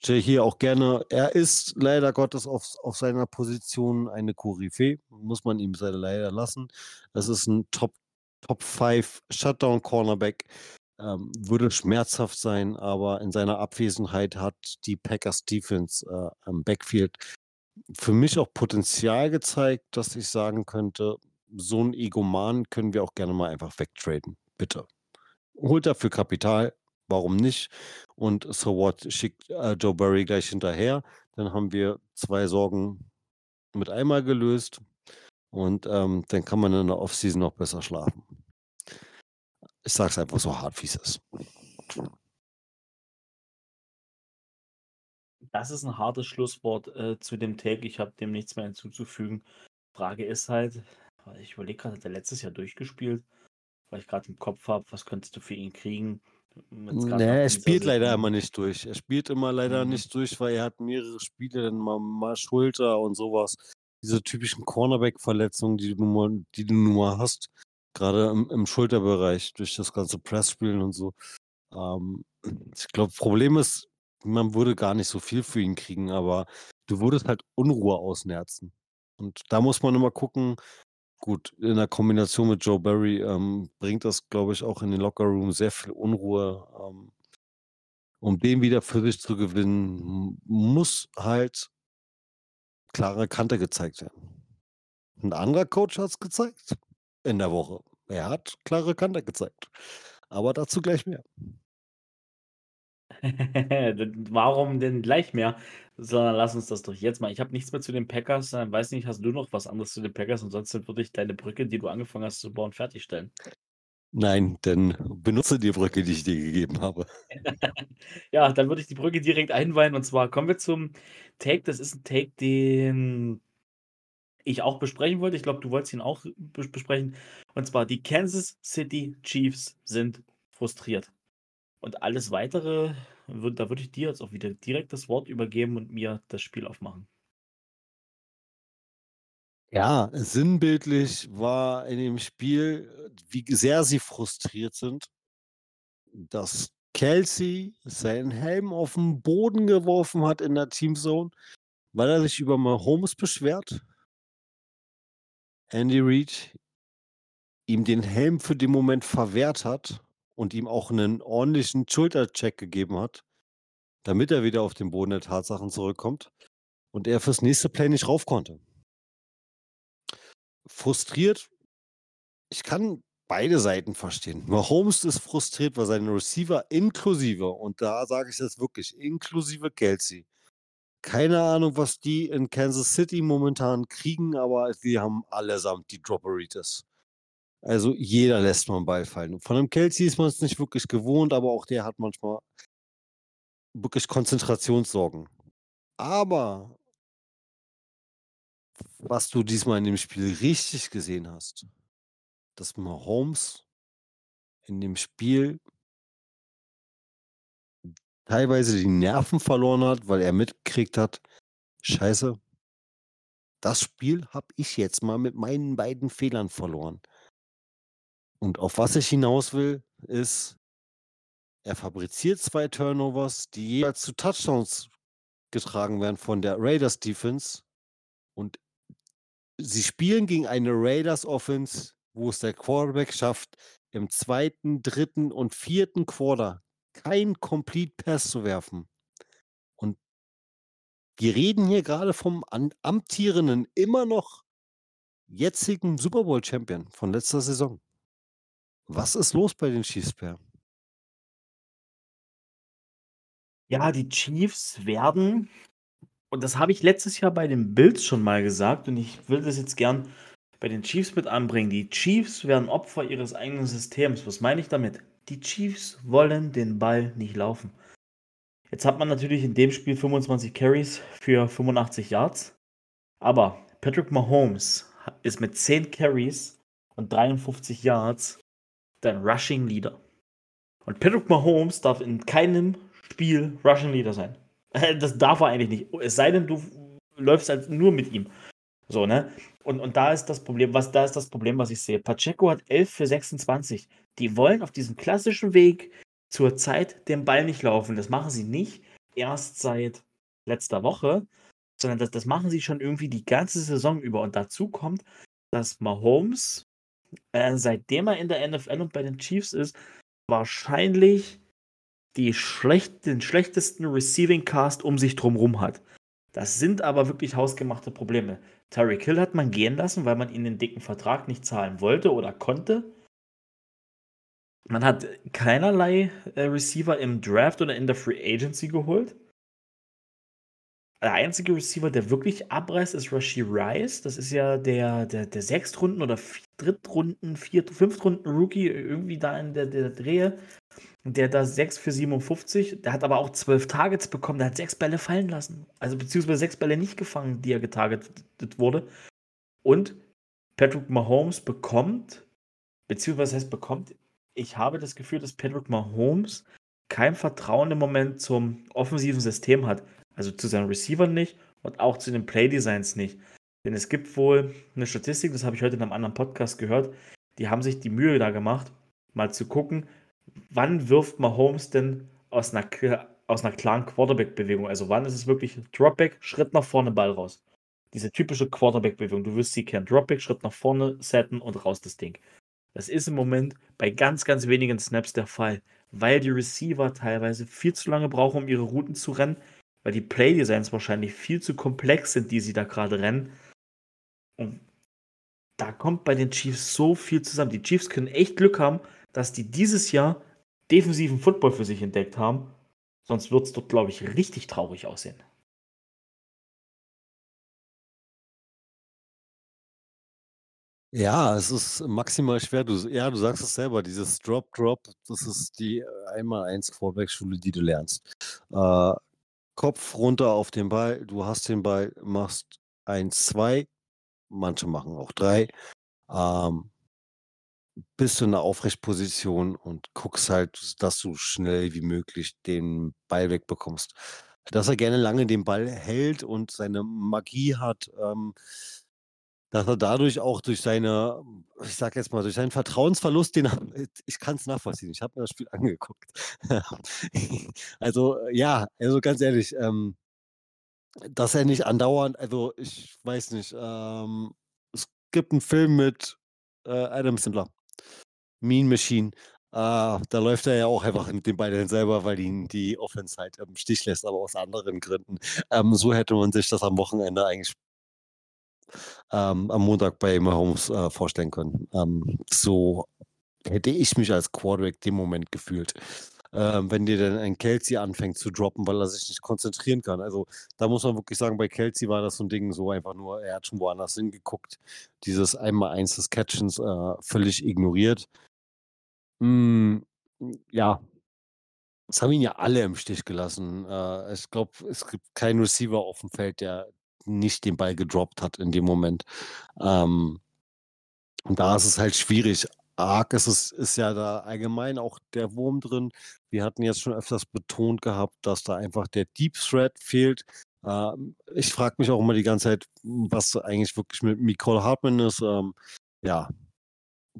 hier auch gerne. Er ist leider Gottes auf, auf seiner Position eine Koryphäe, muss man ihm leider lassen. Es ist ein Top, Top 5 Shutdown Cornerback. Ähm, würde schmerzhaft sein, aber in seiner Abwesenheit hat die Packers Defense äh, am Backfield für mich auch Potenzial gezeigt, dass ich sagen könnte, so ein Egoman können wir auch gerne mal einfach wegtraden. Bitte. Holt dafür Kapital, warum nicht? Und so what schickt äh, Joe Burry gleich hinterher. Dann haben wir zwei Sorgen mit einmal gelöst und ähm, dann kann man in der Offseason noch besser schlafen. Ich sage es einfach so hart, wie es ist. Das ist ein hartes Schlusswort äh, zu dem Take. Ich habe dem nichts mehr hinzuzufügen. Frage ist halt, ich überlege gerade, hat er letztes Jahr durchgespielt? Weil ich gerade im Kopf habe, was könntest du für ihn kriegen? Nee, er spielt leider immer nicht durch. Er spielt immer leider mhm. nicht durch, weil er hat mehrere Spiele, dann mal, mal Schulter und sowas. Diese typischen Cornerback-Verletzungen, die du, die du mal hast. Gerade im, im Schulterbereich, durch das ganze Pressspielen und so. Ähm, ich glaube, Problem ist, man würde gar nicht so viel für ihn kriegen, aber du würdest halt Unruhe ausnerzen. Und da muss man immer gucken, gut, in der Kombination mit Joe Barry ähm, bringt das, glaube ich, auch in den Lockerroom sehr viel Unruhe. Ähm, um den wieder für sich zu gewinnen, muss halt klare Kante gezeigt werden. Ein anderer Coach hat es gezeigt in der Woche. Er hat klare Kante gezeigt. Aber dazu gleich mehr. Warum denn gleich mehr? Sondern lass uns das doch jetzt mal. Ich habe nichts mehr zu den Packers. Äh, weiß nicht, hast du noch was anderes zu den Packers? Ansonsten würde ich deine Brücke, die du angefangen hast zu bauen, fertigstellen. Nein, denn benutze die Brücke, die ich dir gegeben habe. ja, dann würde ich die Brücke direkt einweihen. Und zwar kommen wir zum Take. Das ist ein Take, den ich auch besprechen wollte. Ich glaube, du wolltest ihn auch besprechen. Und zwar, die Kansas City Chiefs sind frustriert. Und alles weitere, da würde ich dir jetzt auch wieder direkt das Wort übergeben und mir das Spiel aufmachen. Ja, sinnbildlich war in dem Spiel, wie sehr sie frustriert sind, dass Kelsey seinen Helm auf den Boden geworfen hat in der Teamzone, weil er sich über Mahomes beschwert Andy Reid ihm den Helm für den Moment verwehrt hat und ihm auch einen ordentlichen Schultercheck gegeben hat, damit er wieder auf den Boden der Tatsachen zurückkommt und er fürs nächste Play nicht rauf konnte. Frustriert, ich kann beide Seiten verstehen. Mahomes ist frustriert, weil seine Receiver inklusive, und da sage ich jetzt wirklich, inklusive Kelsey. Keine Ahnung, was die in Kansas City momentan kriegen, aber sie haben allesamt die Dropperitas. Also jeder lässt einen Ball fallen. Von dem Kelsey ist man es nicht wirklich gewohnt, aber auch der hat manchmal wirklich Konzentrationssorgen. Aber was du diesmal in dem Spiel richtig gesehen hast, dass Mahomes in dem Spiel teilweise die Nerven verloren hat, weil er mitgekriegt hat, scheiße, das Spiel habe ich jetzt mal mit meinen beiden Fehlern verloren. Und auf was ich hinaus will, ist, er fabriziert zwei Turnovers, die jeweils zu Touchdowns getragen werden von der Raiders Defense. Und sie spielen gegen eine Raiders Offense, wo es der Quarterback schafft, im zweiten, dritten und vierten Quarter kein Complete Pass zu werfen. Und wir reden hier gerade vom amtierenden, immer noch jetzigen Super Bowl Champion von letzter Saison. Was ist los bei den Chiefs, Per? Ja, die Chiefs werden, und das habe ich letztes Jahr bei den Bills schon mal gesagt, und ich will das jetzt gern bei den Chiefs mit anbringen. Die Chiefs werden Opfer ihres eigenen Systems. Was meine ich damit? Die Chiefs wollen den Ball nicht laufen. Jetzt hat man natürlich in dem Spiel 25 Carries für 85 Yards. Aber Patrick Mahomes ist mit 10 Carries und 53 Yards dein Rushing Leader. Und Patrick Mahomes darf in keinem Spiel Rushing Leader sein. Das darf er eigentlich nicht. Es sei denn, du läufst halt nur mit ihm. So, ne? Und, und da ist das Problem, was da ist das Problem, was ich sehe. Pacheco hat 11 für 26. Die wollen auf diesem klassischen Weg zur Zeit den Ball nicht laufen. Das machen sie nicht erst seit letzter Woche, sondern das, das machen sie schon irgendwie die ganze Saison über. Und dazu kommt, dass Mahomes, äh, seitdem er in der NFL und bei den Chiefs ist, wahrscheinlich die schlecht, den schlechtesten Receiving Cast um sich drumherum hat. Das sind aber wirklich hausgemachte Probleme. Tyreek Hill hat man gehen lassen, weil man ihn den dicken Vertrag nicht zahlen wollte oder konnte. Man hat keinerlei äh, Receiver im Draft oder in der Free Agency geholt. Der einzige Receiver, der wirklich abreißt, ist Rashi Rice. Das ist ja der, der, der Sechstrunden- oder Drittrunden-, Fünftrunden-Rookie, irgendwie da in der, der Drehe. Der da 6 für 57, der hat aber auch 12 Targets bekommen, der hat 6 Bälle fallen lassen. Also beziehungsweise 6 Bälle nicht gefangen, die er getargetet wurde. Und Patrick Mahomes bekommt, beziehungsweise heißt bekommt, ich habe das Gefühl, dass Patrick Mahomes kein Vertrauen im Moment zum offensiven System hat. Also zu seinen Receivern nicht und auch zu den Playdesigns nicht. Denn es gibt wohl eine Statistik, das habe ich heute in einem anderen Podcast gehört, die haben sich die Mühe da gemacht, mal zu gucken, wann wirft Mahomes denn aus einer, aus einer klaren Quarterback-Bewegung? Also wann ist es wirklich Dropback, Schritt nach vorne, Ball raus? Diese typische Quarterback-Bewegung. Du wirst sie kennen. Dropback, Schritt nach vorne, setten und raus das Ding. Das ist im Moment bei ganz, ganz wenigen Snaps der Fall, weil die Receiver teilweise viel zu lange brauchen, um ihre Routen zu rennen, weil die Playdesigns wahrscheinlich viel zu komplex sind, die sie da gerade rennen. Und da kommt bei den Chiefs so viel zusammen. Die Chiefs können echt Glück haben, dass die dieses Jahr defensiven Football für sich entdeckt haben. Sonst wird es dort, glaube ich, richtig traurig aussehen. Ja, es ist maximal schwer. Du, ja, du sagst es selber, dieses Drop-Drop, das ist die einmal-eins Quarterback-Schule, die du lernst. Äh, Kopf runter auf den Ball, du hast den Ball, machst 1, 2, manche machen auch 3. Ähm, bist du in der Aufrechtposition und guckst halt, dass du schnell wie möglich den Ball wegbekommst. Dass er gerne lange den Ball hält und seine Magie hat, ähm, dass er dadurch auch durch seine, ich sag jetzt mal, durch seinen Vertrauensverlust, den ich kann es nachvollziehen, ich habe mir das Spiel angeguckt. also ja, also ganz ehrlich, ähm, dass er nicht andauernd, also ich weiß nicht, ähm, es gibt einen Film mit äh, Adam Sandler. Mean Machine. Äh, da läuft er ja auch einfach mit den beiden selber, weil ihn die Offense halt im Stich lässt, aber aus anderen Gründen. Ähm, so hätte man sich das am Wochenende eigentlich ähm, am Montag bei Mahomes äh, vorstellen können. Ähm, so hätte ich mich als Quarterback dem Moment gefühlt. Ähm, wenn dir dann ein Kelsey anfängt zu droppen, weil er sich nicht konzentrieren kann. Also da muss man wirklich sagen, bei Kelsey war das so ein Ding so einfach nur, er hat schon woanders hingeguckt, dieses Einmal-Eins des Catchens äh, völlig ignoriert. Mm, ja, das haben ihn ja alle im Stich gelassen. Äh, ich glaube, es gibt keinen Receiver auf dem Feld, der nicht den Ball gedroppt hat in dem Moment. Ähm, und da ist es halt schwierig. Arg ist es ist ja da allgemein auch der Wurm drin. Wir hatten jetzt schon öfters betont gehabt, dass da einfach der Deep Threat fehlt. Ähm, ich frage mich auch immer die ganze Zeit, was eigentlich wirklich mit Nicole Hartman ist. Ähm, ja,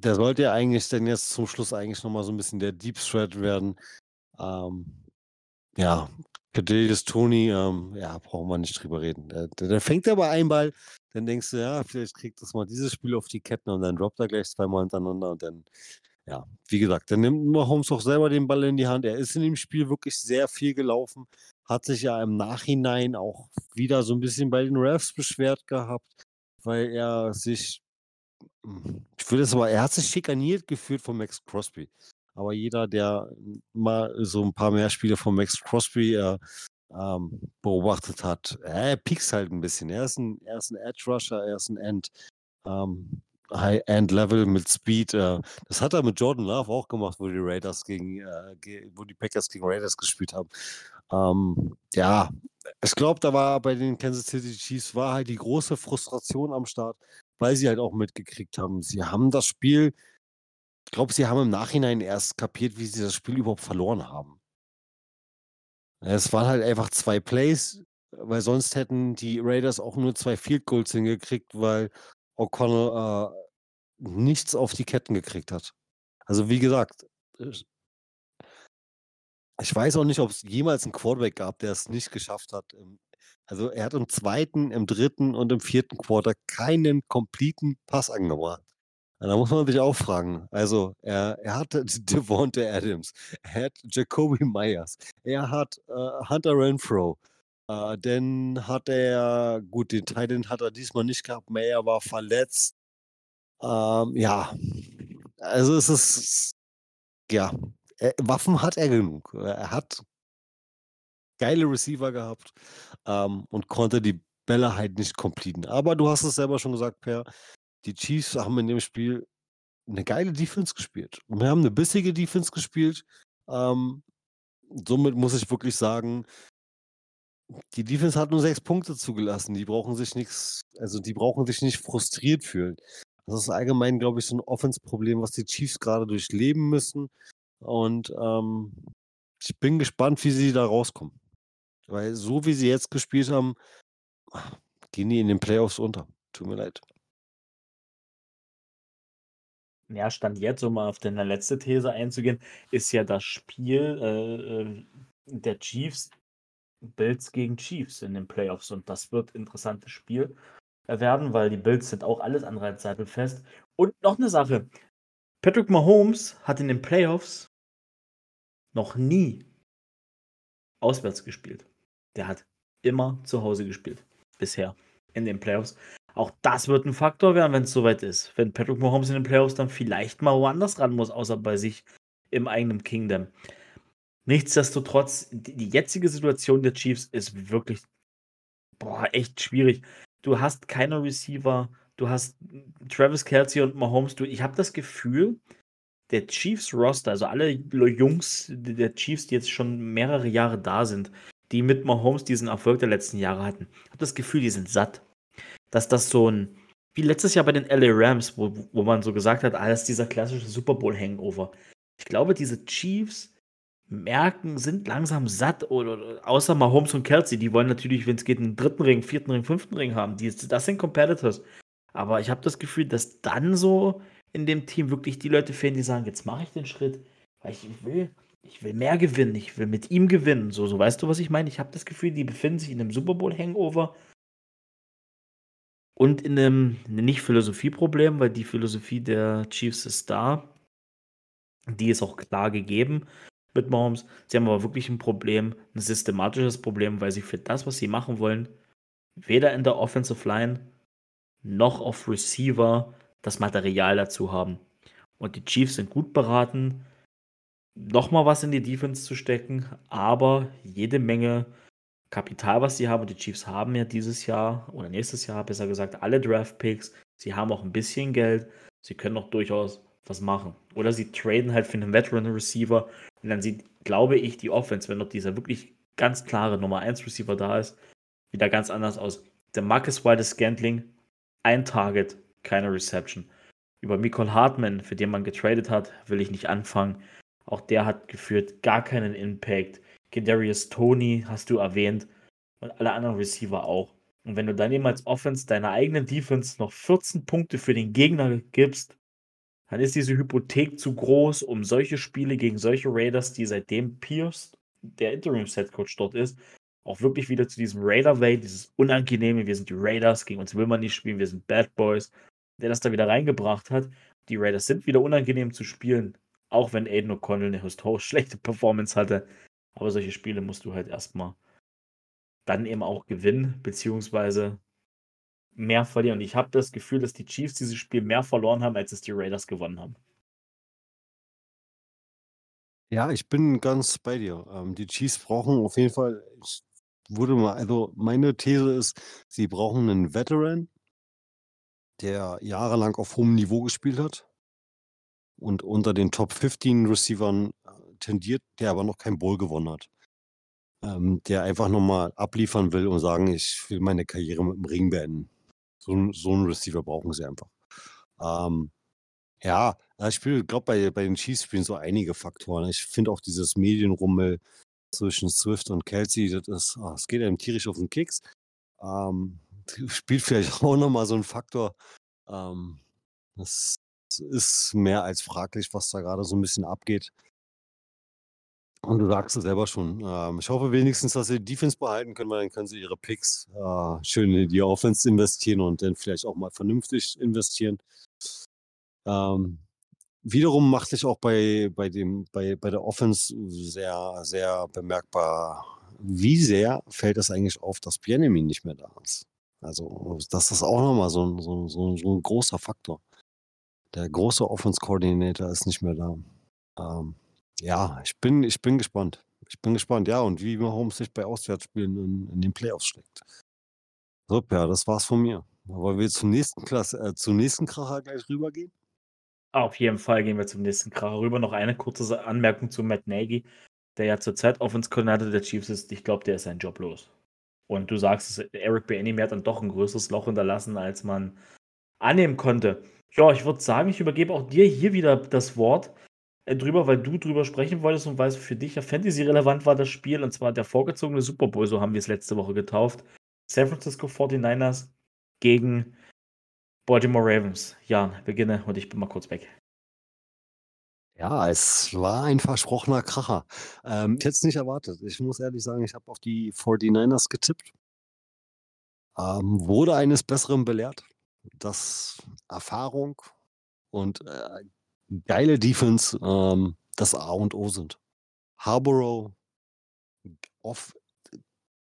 der sollte ja eigentlich dann jetzt zum Schluss eigentlich nochmal so ein bisschen der Deep Threat werden. Ähm, ja, Kadarius Tony, ähm, ja, brauchen wir nicht drüber reden. Der, der, der fängt aber einen Ball, dann denkst du, ja, vielleicht kriegt das mal dieses Spiel auf die Ketten und dann droppt er gleich zweimal hintereinander und dann, ja, wie gesagt, dann nimmt Mahomes auch selber den Ball in die Hand. Er ist in dem Spiel wirklich sehr viel gelaufen, hat sich ja im Nachhinein auch wieder so ein bisschen bei den Refs beschwert gehabt, weil er sich, ich würde es aber, er hat sich schikaniert gefühlt von Max Crosby. Aber jeder, der mal so ein paar mehr Spiele von Max Crosby äh, ähm, beobachtet hat, er piekst halt ein bisschen. Er ist ein, er ist ein Edge Rusher, er ist ein End. Ähm, High-End-Level mit Speed. Äh, das hat er mit Jordan Love auch gemacht, wo die Raiders gegen, äh, wo die Packers gegen Raiders gespielt haben. Ähm, ja, ich glaube, da war bei den Kansas City Chiefs war halt die große Frustration am Start, weil sie halt auch mitgekriegt haben, sie haben das Spiel ich glaube, sie haben im Nachhinein erst kapiert, wie sie das Spiel überhaupt verloren haben. Es waren halt einfach zwei Plays, weil sonst hätten die Raiders auch nur zwei Field Goals hingekriegt, weil O'Connell äh, nichts auf die Ketten gekriegt hat. Also wie gesagt, ich weiß auch nicht, ob es jemals einen Quarterback gab, der es nicht geschafft hat. Also er hat im zweiten, im dritten und im vierten Quarter keinen completen Pass angebracht. Da muss man sich auch fragen. Also, er, er hat Devonta Adams, er hat Jacoby Myers, er hat äh, Hunter Renfro. Äh, dann hat er, gut, den Titan hat er diesmal nicht gehabt, Mayer war verletzt. Ähm, ja, also es ist, ja, er, Waffen hat er genug. Er hat geile Receiver gehabt ähm, und konnte die Bälle halt nicht completen. Aber du hast es selber schon gesagt, Per, die Chiefs haben in dem Spiel eine geile Defense gespielt. Und wir haben eine bissige Defense gespielt. Ähm, somit muss ich wirklich sagen, die Defense hat nur sechs Punkte zugelassen. Die brauchen sich nichts, also die brauchen sich nicht frustriert fühlen. Das ist allgemein, glaube ich, so ein Offense-Problem, was die Chiefs gerade durchleben müssen. Und ähm, ich bin gespannt, wie sie da rauskommen. Weil so wie sie jetzt gespielt haben, gehen die in den Playoffs unter. Tut mir leid. Ja, Stand jetzt, um mal auf deine letzte These einzugehen, ist ja das Spiel äh, äh, der Chiefs, Bills gegen Chiefs in den Playoffs. Und das wird ein interessantes Spiel werden, weil die Bills sind auch alles andere als sattelfest. Und noch eine Sache. Patrick Mahomes hat in den Playoffs noch nie auswärts gespielt. Der hat immer zu Hause gespielt. Bisher in den Playoffs. Auch das wird ein Faktor werden, wenn es soweit ist. Wenn Patrick Mahomes in den Playoffs dann vielleicht mal woanders ran muss, außer bei sich im eigenen Kingdom. Nichtsdestotrotz, die jetzige Situation der Chiefs ist wirklich boah, echt schwierig. Du hast keine Receiver, du hast Travis Kelsey und Mahomes. Du, ich habe das Gefühl, der Chiefs Roster, also alle Jungs der Chiefs, die jetzt schon mehrere Jahre da sind, die mit Mahomes diesen Erfolg der letzten Jahre hatten, habe das Gefühl, die sind satt dass das so ein, wie letztes Jahr bei den LA Rams, wo, wo man so gesagt hat, alles dieser klassische Super Bowl-Hangover. Ich glaube, diese Chiefs merken, sind langsam satt, oder, außer Mahomes und Kelsey, die wollen natürlich, wenn es geht, einen dritten Ring, vierten Ring, fünften Ring haben. Die, das sind Competitors. Aber ich habe das Gefühl, dass dann so in dem Team wirklich die Leute fehlen, die sagen, jetzt mache ich den Schritt, weil ich will, ich will mehr gewinnen, ich will mit ihm gewinnen. So, so weißt du, was ich meine? Ich habe das Gefühl, die befinden sich in einem Super Bowl Hangover und in einem nicht Philosophieproblem, weil die Philosophie der Chiefs ist da. Die ist auch klar gegeben mit Mahomes. Sie haben aber wirklich ein Problem, ein systematisches Problem, weil sie für das, was sie machen wollen, weder in der Offensive Line noch auf Receiver das Material dazu haben. Und die Chiefs sind gut beraten, nochmal was in die Defense zu stecken, aber jede Menge Kapital, was sie haben. Und die Chiefs haben ja dieses Jahr oder nächstes Jahr, besser gesagt, alle Draft-Picks. Sie haben auch ein bisschen Geld. Sie können auch durchaus was machen. Oder sie traden halt für einen Veteran-Receiver. Und dann sieht, glaube ich, die Offense, wenn noch dieser wirklich ganz klare Nummer 1 Receiver da ist, wieder ganz anders aus. Der Marcus Wilde Scantling, ein Target, keine Reception. Über Michael Hartman, für den man getradet hat, will ich nicht anfangen. Auch der hat geführt gar keinen Impact. Kadarius Tony hast du erwähnt und alle anderen Receiver auch. Und wenn du dann eben als Offense deiner eigenen Defense noch 14 Punkte für den Gegner gibst, dann ist diese Hypothek zu groß, um solche Spiele gegen solche Raiders, die seitdem Pierce, der Interim-Set-Coach dort ist, auch wirklich wieder zu diesem Raider-Way, dieses unangenehme, wir sind die Raiders, gegen uns will man nicht spielen, wir sind Bad Boys, der das da wieder reingebracht hat. Die Raiders sind wieder unangenehm zu spielen, auch wenn Aiden O'Connell eine historisch schlechte Performance hatte. Aber solche Spiele musst du halt erstmal dann eben auch gewinnen, beziehungsweise mehr verlieren. Und ich habe das Gefühl, dass die Chiefs dieses Spiel mehr verloren haben, als es die Raiders gewonnen haben. Ja, ich bin ganz bei dir. Ähm, die Chiefs brauchen auf jeden Fall, ich würde mal, also meine These ist, sie brauchen einen Veteran, der jahrelang auf hohem Niveau gespielt hat und unter den Top 15 Receivern äh, tendiert, der aber noch kein Bowl gewonnen hat. Ähm, der einfach nochmal abliefern will und sagen, ich will meine Karriere mit dem Ring beenden. So, so 'n Receiver brauchen sie einfach. Ähm, ja, ich glaube, bei bei den Chiefs spielen so einige Faktoren. Ich finde auch dieses Medienrummel zwischen Swift und Kelsey, das ist ah, es geht einem tierisch auf den Keks. Ähm, spielt vielleicht auch nochmal so ein Faktor. Ähm, das ist mehr als fraglich, was da gerade so ein bisschen abgeht. Und du sagst es selber schon. Ähm, ich hoffe wenigstens, dass sie die Defense behalten können, weil dann können sie ihre Picks äh, schön in die Offense investieren und dann vielleicht auch mal vernünftig investieren. Ähm, wiederum macht sich auch bei, bei, dem, bei, bei der Offense sehr, sehr bemerkbar, wie sehr fällt es eigentlich auf, dass Bienemy nicht mehr da ist. Also, das ist auch nochmal so so, so, so ein großer Faktor. Der große Offense-Coordinator ist nicht mehr da. Ähm, ja, ich bin, ich bin gespannt. Ich bin gespannt, ja, und wie Mahomes sich bei Auswärtsspielen in, in den Playoffs steckt. So, ja, das war's von mir. Wollen wir zum nächsten Klasse, äh, zum nächsten Kracher gleich rübergehen? Auf jeden Fall gehen wir zum nächsten Kracher rüber. Noch eine kurze Anmerkung zu Matt Nagy, der ja zurzeit Offense Coordinator der Chiefs ist. Ich glaube, der ist sein Job los. Und du sagst, Eric Bieniemy hat dann doch ein größeres Loch hinterlassen, als man annehmen konnte. Ja, ich würde sagen, ich übergebe auch dir hier wieder das Wort äh, drüber, weil du drüber sprechen wolltest und weil es für dich ja Fantasy relevant war, das Spiel, und zwar der vorgezogene Super Bowl, so haben wir es letzte Woche getauft. San Francisco 49ers gegen Baltimore Ravens. Jan, beginne und ich bin mal kurz weg. Ja, es war ein versprochener Kracher. Ähm, ich hätte es nicht erwartet. Ich muss ehrlich sagen, ich habe auf die 49ers getippt. Ähm, wurde eines Besseren belehrt, dass Erfahrung und äh, geile Defense ähm, das A und O sind. Harborough, off,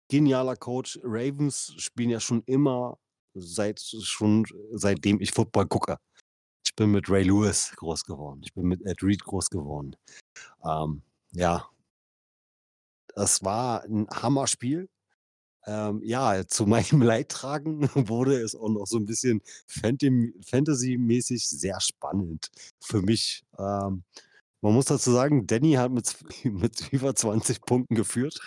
genialer Coach. Ravens spielen ja schon immer seit schon seitdem ich Football gucke. Ich bin mit Ray Lewis groß geworden. Ich bin mit Ed Reed groß geworden. Ähm, ja, das war ein Hammerspiel. Ähm, ja, zu meinem Leidtragen wurde es auch noch so ein bisschen Fantasy-mäßig sehr spannend für mich. Ähm, man muss dazu sagen, Danny hat mit, mit über 20 Punkten geführt.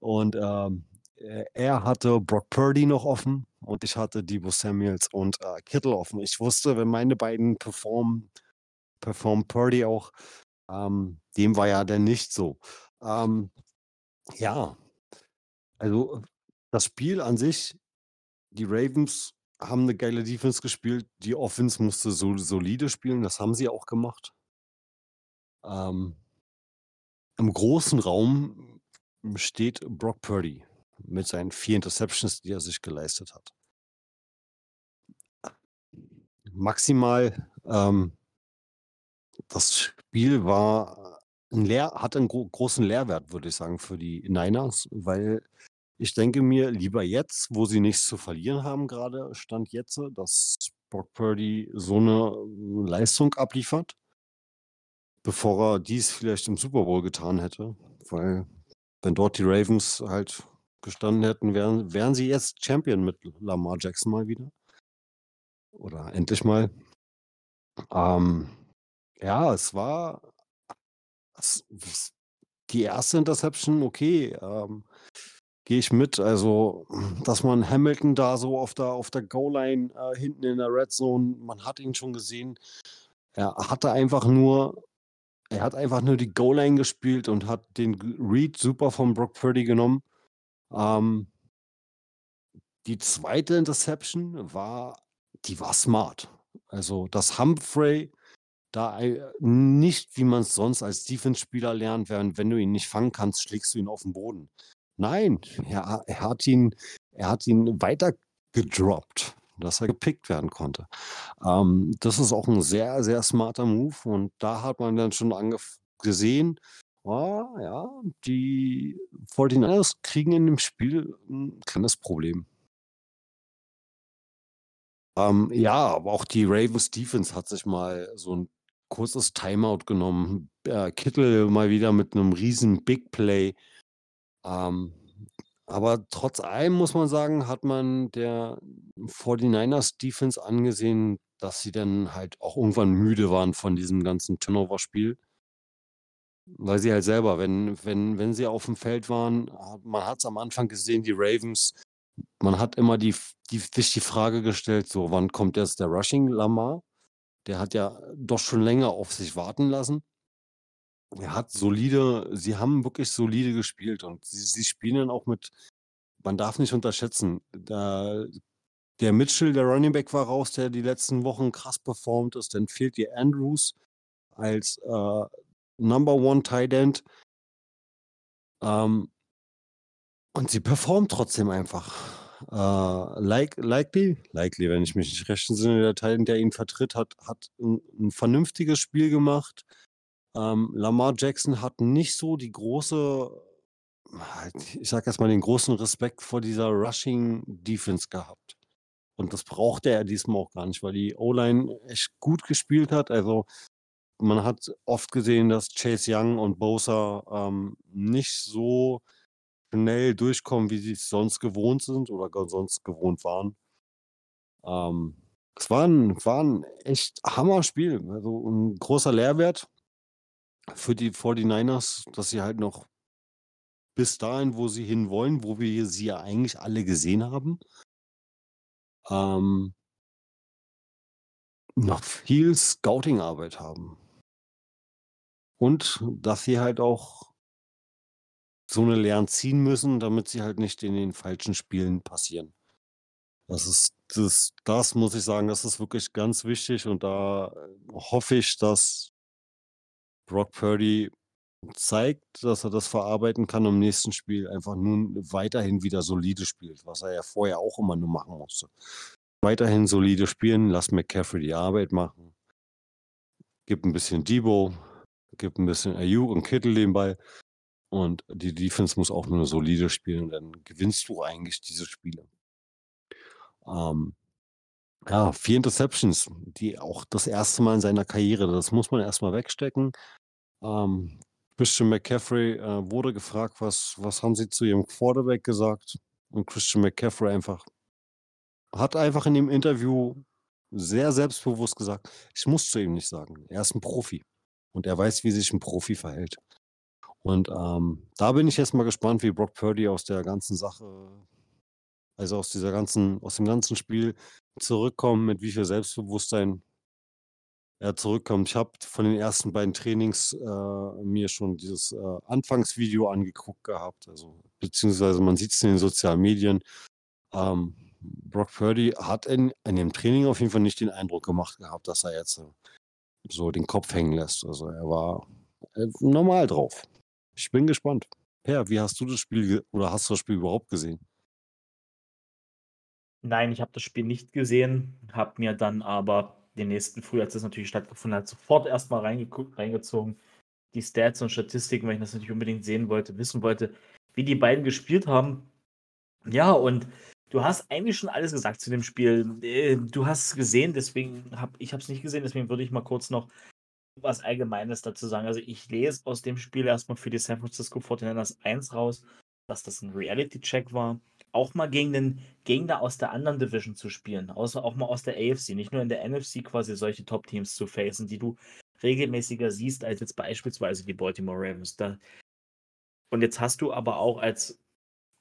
Und ähm, er hatte Brock Purdy noch offen und ich hatte Debo Samuels und äh, Kittle offen. Ich wusste, wenn meine beiden performen, performt Purdy auch. Ähm, dem war ja dann nicht so. Ähm, ja, also, das Spiel an sich, die Ravens haben eine geile Defense gespielt. Die Offense musste so solide spielen, das haben sie auch gemacht. Ähm Im großen Raum steht Brock Purdy mit seinen vier Interceptions, die er sich geleistet hat. Maximal, ähm das Spiel war 'n Lehr hatte einen gro großen Lehrwert, würde ich sagen, für die Niners, weil ich denke mir, lieber jetzt, wo sie nichts zu verlieren haben gerade, Stand jetzt, das Brock Purdy so eine Leistung abliefert, bevor er dies vielleicht im Super Bowl getan hätte. Weil wenn dort die Ravens halt gestanden hätten, wären, wären sie jetzt Champion mit Lamar Jackson mal wieder. Oder endlich mal. Ähm, ja, es war es, die erste Interception, okay, ähm, gehe ich mit. Also, dass man Hamilton da so auf der, auf der Goal-Line äh, hinten in der Red Zone, man hat ihn schon gesehen. Er hatte einfach nur, er hat einfach nur die Goal-Line gespielt und hat den Read super vom Brock Purdy genommen. Ähm, die zweite Interception war, die war smart. Also, dass Humphrey da nicht, wie man es sonst als Defense-Spieler lernt, während wenn du ihn nicht fangen kannst, schlägst du ihn auf den Boden. Nein, er, er hat ihn, er hat ihn weiter gedroppt, dass er gepickt werden konnte. Ähm, das ist auch ein sehr, sehr smarter Move und da hat man dann schon gesehen, oh, ja, die 49ers kriegen in dem Spiel ein kleines Problem. Ähm, ja, aber auch die Ravens Defense hat sich mal so ein kurzes Timeout genommen. Äh, Kittel mal wieder mit einem riesen Big Play. Ähm, aber trotz allem muss man sagen, hat man der 49ers Defense angesehen, dass sie dann halt auch irgendwann müde waren von diesem ganzen Turnover-Spiel. Weil sie halt selber, wenn, wenn, wenn sie auf dem Feld waren, man hat es am Anfang gesehen, die Ravens, man hat immer die, die, sich die Frage gestellt, so wann kommt jetzt der Rushing Lamar? Der hat ja doch schon länger auf sich warten lassen. Er hat solide sie haben wirklich solide gespielt und sie sie spielen dann auch mit man darf nicht unterschätzen, da der Mitchell, der Running Back war raus, der die letzten Wochen krass performt ist. Dann fehlt dir Andrews als, äh, Number One Tight End. Ähm und sie performt trotzdem einfach. Äh, like Likely Likely, wenn ich mich nicht recht entsinne, der Tight der ihn vertritt, hat hat ein 'n vernünftiges Spiel gemacht. Ähm, Lamar Jackson hat nicht so die große ich sage jetzt mal, den großen Respekt vor dieser Rushing Defense gehabt. Und das brauchte er diesmal auch gar nicht, weil die O-Line echt gut gespielt hat. Also, man hat oft gesehen, dass Chase Young und Bosa, ähm, nicht so schnell durchkommen, wie sie es sonst gewohnt sind oder sonst gewohnt waren. Ähm, es war ein war 'n echt Hammerspiel, also 'n großer Lehrwert für die 49ers, dass sie halt noch bis dahin, wo sie hinwollen, wo wir sie ja eigentlich alle gesehen haben ähm noch viel Scouting-Arbeit haben. Und dass sie halt auch so 'ne Lehren ziehen müssen, damit sie halt nicht in den falschen Spielen passieren. Das ist das das muss ich sagen, das ist wirklich ganz wichtig und da hoffe ich, dass Brock Purdy zeigt, dass er das verarbeiten kann im nächsten Spiel, einfach nun weiterhin wieder solide spielt, was er ja vorher auch immer nur machen musste. Weiterhin solide spielen, lass McCaffrey die Arbeit machen. Gib 'n bisschen Deebo, gib 'n bisschen Ayuk und Kittle den Ball und die Defense muss auch nur solide spielen und dann gewinnst du eigentlich diese Spiele. Ähm, ja, 4 Interceptions, die auch das erste Mal in seiner Karriere, das muss man erst mal wegstecken. Ähm, Christian McCaffrey, äh, wurde gefragt: „Was was haben Sie zu Ihrem Quarterback gesagt?“ Und Christian McCaffrey einfach hat einfach in dem Interview sehr selbstbewusst gesagt: „Ich muss zu ihm nicht sagen. Er ist 'n Profi und er weiß, wie sich 'n Profi verhält.“ Und, ähm, da bin ich jetzt mal gespannt, wie Brock Purdy aus der ganzen Sache also, aus dieser ganzen aus dem ganzen Spiel zurückkommt, mit wie viel Selbstbewusstsein er zurückkommt. Ich habe von den ersten beiden Trainings, äh, mir schon dieses, äh, Anfangsvideo angeguckt gehabt, also beziehungsweise man sieht's in den sozialen Medien. Ähm, Brock Purdy hat in in dem Training auf jeden Fall nicht den Eindruck gemacht gehabt, dass er jetzt, so den Kopf hängen lässt. Also, er war, äh, normal drauf. Ich bin gespannt. Per, wie hast du das Spiel oder hast du das Spiel überhaupt gesehen? Nein, ich habe das Spiel nicht gesehen, habe mir dann aber den nächsten früh, als das natürlich stattgefunden hat, sofort erst mal reingeguckt reingezogen, die Stats und Statistiken, weil ich das natürlich unbedingt sehen wollte, wissen wollte, wie die beiden gespielt haben. Ja, und du hast eigentlich schon alles gesagt zu dem Spiel. Äh, du hast es gesehen, deswegen habe ich es nicht gesehen, deswegen würde ich mal kurz noch was Allgemeines dazu sagen. Also ich lese aus dem Spiel erstmal für die San Francisco 49ers 1 raus, dass das ein Reality-Check war. Auch mal gegen den Gegner aus der anderen Division zu spielen, außer auch mal aus der AFC, nicht nur in der NFC quasi solche Top-Teams zu facen, die du regelmäßiger siehst als jetzt beispielsweise die Baltimore Ravens. Da und jetzt hast du aber auch als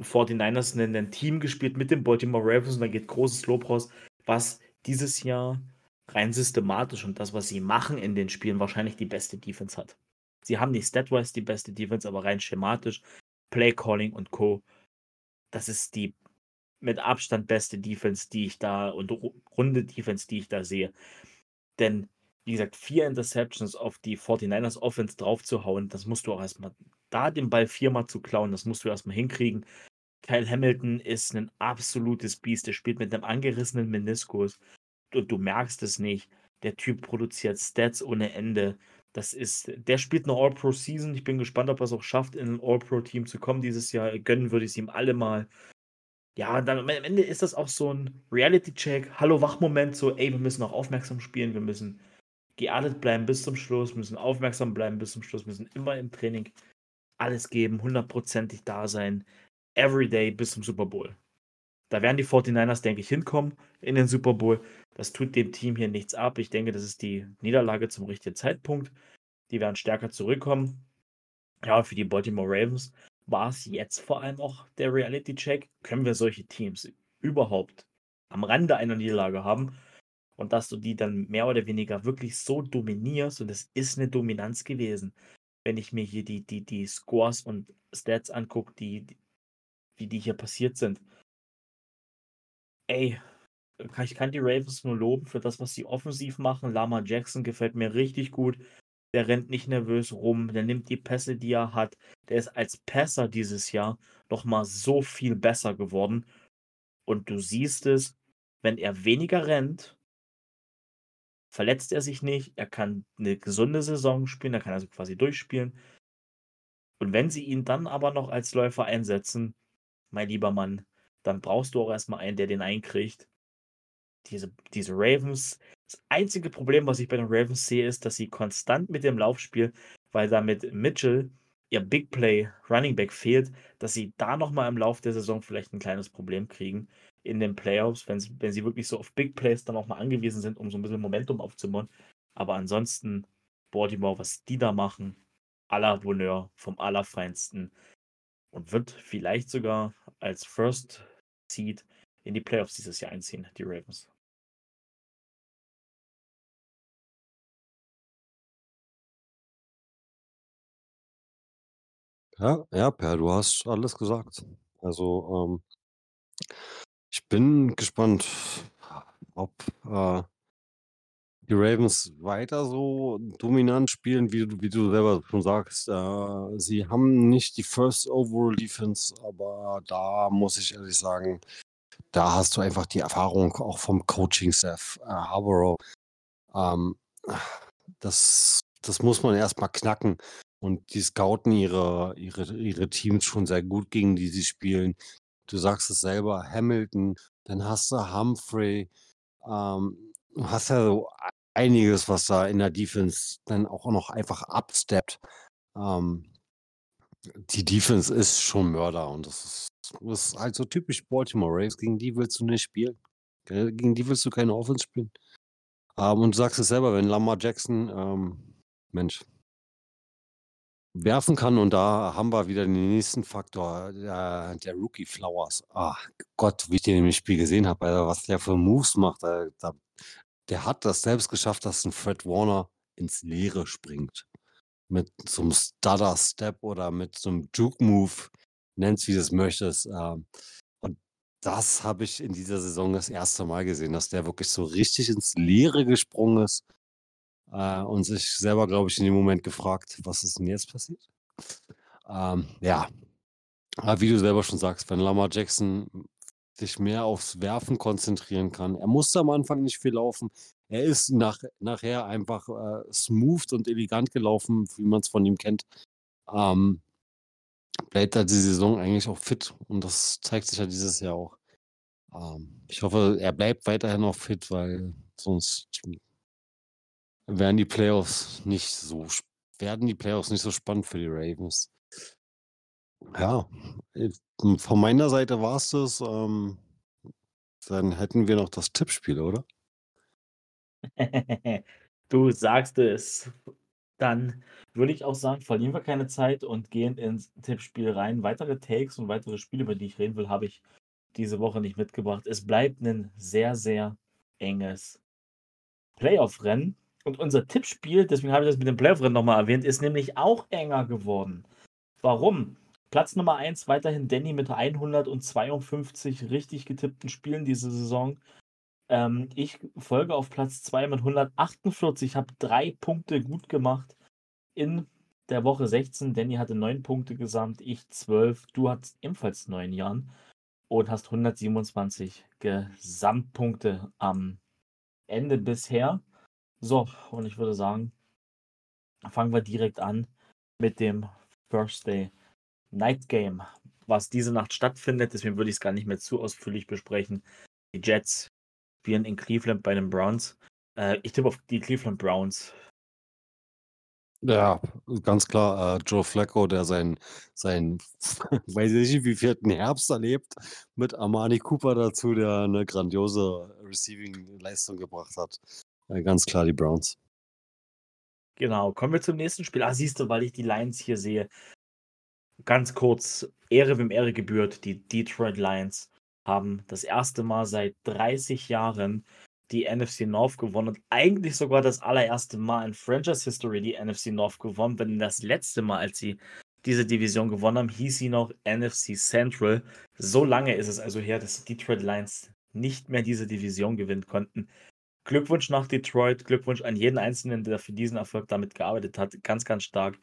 49ers ein, ein Team gespielt mit den Baltimore Ravens und da geht großes Lob raus, was dieses Jahr rein systematisch und das, was sie machen in den Spielen, wahrscheinlich die beste Defense hat. Sie haben nicht statwise die beste Defense, aber rein schematisch, Play Calling und Co. Das ist die mit Abstand beste Defense, die ich da und runde Defense, die ich da sehe. Denn, wie gesagt, vier Interceptions auf die 49ers Offense draufzuhauen, das musst du auch erstmal, da den Ball viermal zu klauen, das musst du erstmal hinkriegen. Kyle Hamilton ist ein absolutes Biest. Der spielt mit einem angerissenen Meniskus. Und du merkst es nicht. Der Typ produziert Stats ohne Ende. Das ist, der spielt eine All-Pro-Season. Ich bin gespannt, ob er es auch schafft, in ein All-Pro-Team zu kommen dieses Jahr. Gönnen würde ich es ihm alle mal. Ja, dann am Ende ist das auch so ein Reality-Check. Hallo-Wach-Moment, so, ey, wir müssen auch aufmerksam spielen, wir müssen geerdet bleiben bis zum Schluss, müssen aufmerksam bleiben bis zum Schluss, müssen immer im Training alles geben, hundertprozentig da sein everyday bis zum Super Bowl. Da werden die 49ers, denke ich, hinkommen in den Super Bowl. Das tut dem Team hier nichts ab. Ich denke, das ist die Niederlage zum richtigen Zeitpunkt. Die werden stärker zurückkommen. Ja, für die Baltimore Ravens war es jetzt vor allem auch der Reality-Check. Können wir solche Teams überhaupt am Rande einer Niederlage haben? Und dass du die dann mehr oder weniger wirklich so dominierst, und es ist eine Dominanz gewesen, wenn ich mir hier die, die, die Scores und Stats angucke, die, wie die hier passiert sind. Ey, ich kann die Ravens nur loben für das, was sie offensiv machen. Lama Jackson gefällt mir richtig gut. Der rennt nicht nervös rum, der nimmt die Pässe, die er hat. Der ist als Pässer dieses Jahr nochmal so viel besser geworden. Und du siehst es, wenn er weniger rennt, verletzt er sich nicht, er kann eine gesunde Saison spielen, er kann also quasi durchspielen. Und wenn sie ihn dann aber noch als Läufer einsetzen, mein lieber Mann, dann brauchst du auch erstmal einen, der den einkriegt. Diese, diese Ravens, das einzige Problem, was ich bei den Ravens sehe, ist, dass sie konstant mit dem Laufspiel, weil damit Mitchell ihr Big Play Running Back fehlt, dass sie da nochmal im Laufe der Saison vielleicht ein kleines Problem kriegen in den Playoffs, wenn, wenn sie wirklich so auf Big Plays dann auch mal angewiesen sind, um so ein bisschen Momentum aufzubauen. Aber ansonsten, Baltimore, was die da machen, aller Bonheur vom Allerfeinsten und wird vielleicht sogar als First Seed in die Playoffs dieses Jahr einziehen, die Ravens. Ja, ja, Per, du hast alles gesagt. Also, ähm, ich bin gespannt, ob äh, die Ravens weiter so dominant spielen, wie du, wie du selber schon sagst. Äh, sie haben nicht die First Overall Defense, aber da muss ich ehrlich sagen, da hast du einfach die Erfahrung auch vom Coaching-Staff. Äh, Harborough, ähm, das, das muss man erstmal knacken. Und die scouten ihre, ihre, ihre Teams schon sehr gut, gegen die sie spielen. Du sagst es selber, Hamilton, dann hast du Humphrey, ähm, du hast ja so einiges, was da in der Defense dann auch noch einfach absteppt. Ähm, die Defense ist schon Mörder und das ist, das ist halt so typisch Baltimore Ravens. Gegen die willst du nicht spielen. Gegen die willst du keine Offense spielen. Ähm, und du sagst es selber, wenn Lamar Jackson, ähm, Mensch, werfen kann und da haben wir wieder den nächsten Faktor, der, der Rookie Flowers. Ah, Gott, wie ich den im Spiel gesehen habe, also was der für Moves macht, da der hat das selbst geschafft, dass ein Fred Warner ins Leere springt. Mit so einem Stutter-Step oder mit so einem Juke-Move, nenn's wie du es möchtest. Ähm, und das habe ich in dieser Saison das erste Mal gesehen, dass der wirklich so richtig ins Leere gesprungen ist äh, und sich selber, glaube ich, in dem Moment gefragt, was ist denn jetzt passiert? Ähm, ja, aber wie du selber schon sagst, wenn Lamar Jackson sich mehr aufs Werfen konzentrieren kann. Er musste am Anfang nicht viel laufen. Er ist nach, nachher einfach äh, smooth und elegant gelaufen, wie man es von ihm kennt. Ähm, bleibt da die Saison eigentlich auch fit und das zeigt sich ja dieses Jahr auch. Ähm, ich hoffe, er bleibt weiterhin noch fit, weil sonst werden die Playoffs nicht so werden die Playoffs nicht so spannend für die Ravens. Ja, äh, von meiner Seite war es das. Ähm, dann hätten wir noch das Tippspiel, oder? Du sagst es. Dann würde ich auch sagen, verlieren wir keine Zeit und gehen ins Tippspiel rein. Weitere Takes und weitere Spiele, über die ich reden will, habe ich diese Woche nicht mitgebracht. Es bleibt ein sehr, sehr enges Playoff-Rennen. Und unser Tippspiel, deswegen habe ich das mit dem Playoff-Rennen nochmal erwähnt, ist nämlich auch enger geworden. Warum? Platz Nummer 1 weiterhin Danny mit 152 richtig getippten Spielen diese Saison. Ähm, ich folge auf Platz 2 mit 148, habe drei Punkte gut gemacht in der Woche 16. Danny hatte 9 Punkte gesamt, ich 12. Du hattest ebenfalls 9 Jahren und hast 127 Gesamtpunkte am Ende bisher. So, und ich würde sagen, fangen wir direkt an mit dem First Day Night Game, was diese Nacht stattfindet. Deswegen würde ich es gar nicht mehr zu ausführlich besprechen. Die Jets spielen in Cleveland bei den Browns. Äh, ich tippe auf die Cleveland Browns. Ja, ganz klar, äh, Joe Flacco, der sein, sein weiß ich nicht, wie vierten Herbst erlebt, mit Armani Cooper dazu, der eine grandiose Receiving-Leistung gebracht hat. Ganz klar die Browns. Genau, kommen wir zum nächsten Spiel. Ah, siehst du, weil ich die Lions hier sehe ganz kurz, Ehre wem Ehre gebührt, die Detroit Lions haben das erste Mal seit 30 Jahren die NFC North gewonnen und eigentlich sogar das allererste Mal in Franchise History die NFC North gewonnen, denn das letzte Mal, als sie diese Division gewonnen haben, hieß sie noch NFC Central. So lange ist es also her, dass die Detroit Lions nicht mehr diese Division gewinnen konnten. Glückwunsch nach Detroit, Glückwunsch an jeden Einzelnen, der für diesen Erfolg damit gearbeitet hat. Ganz, ganz stark.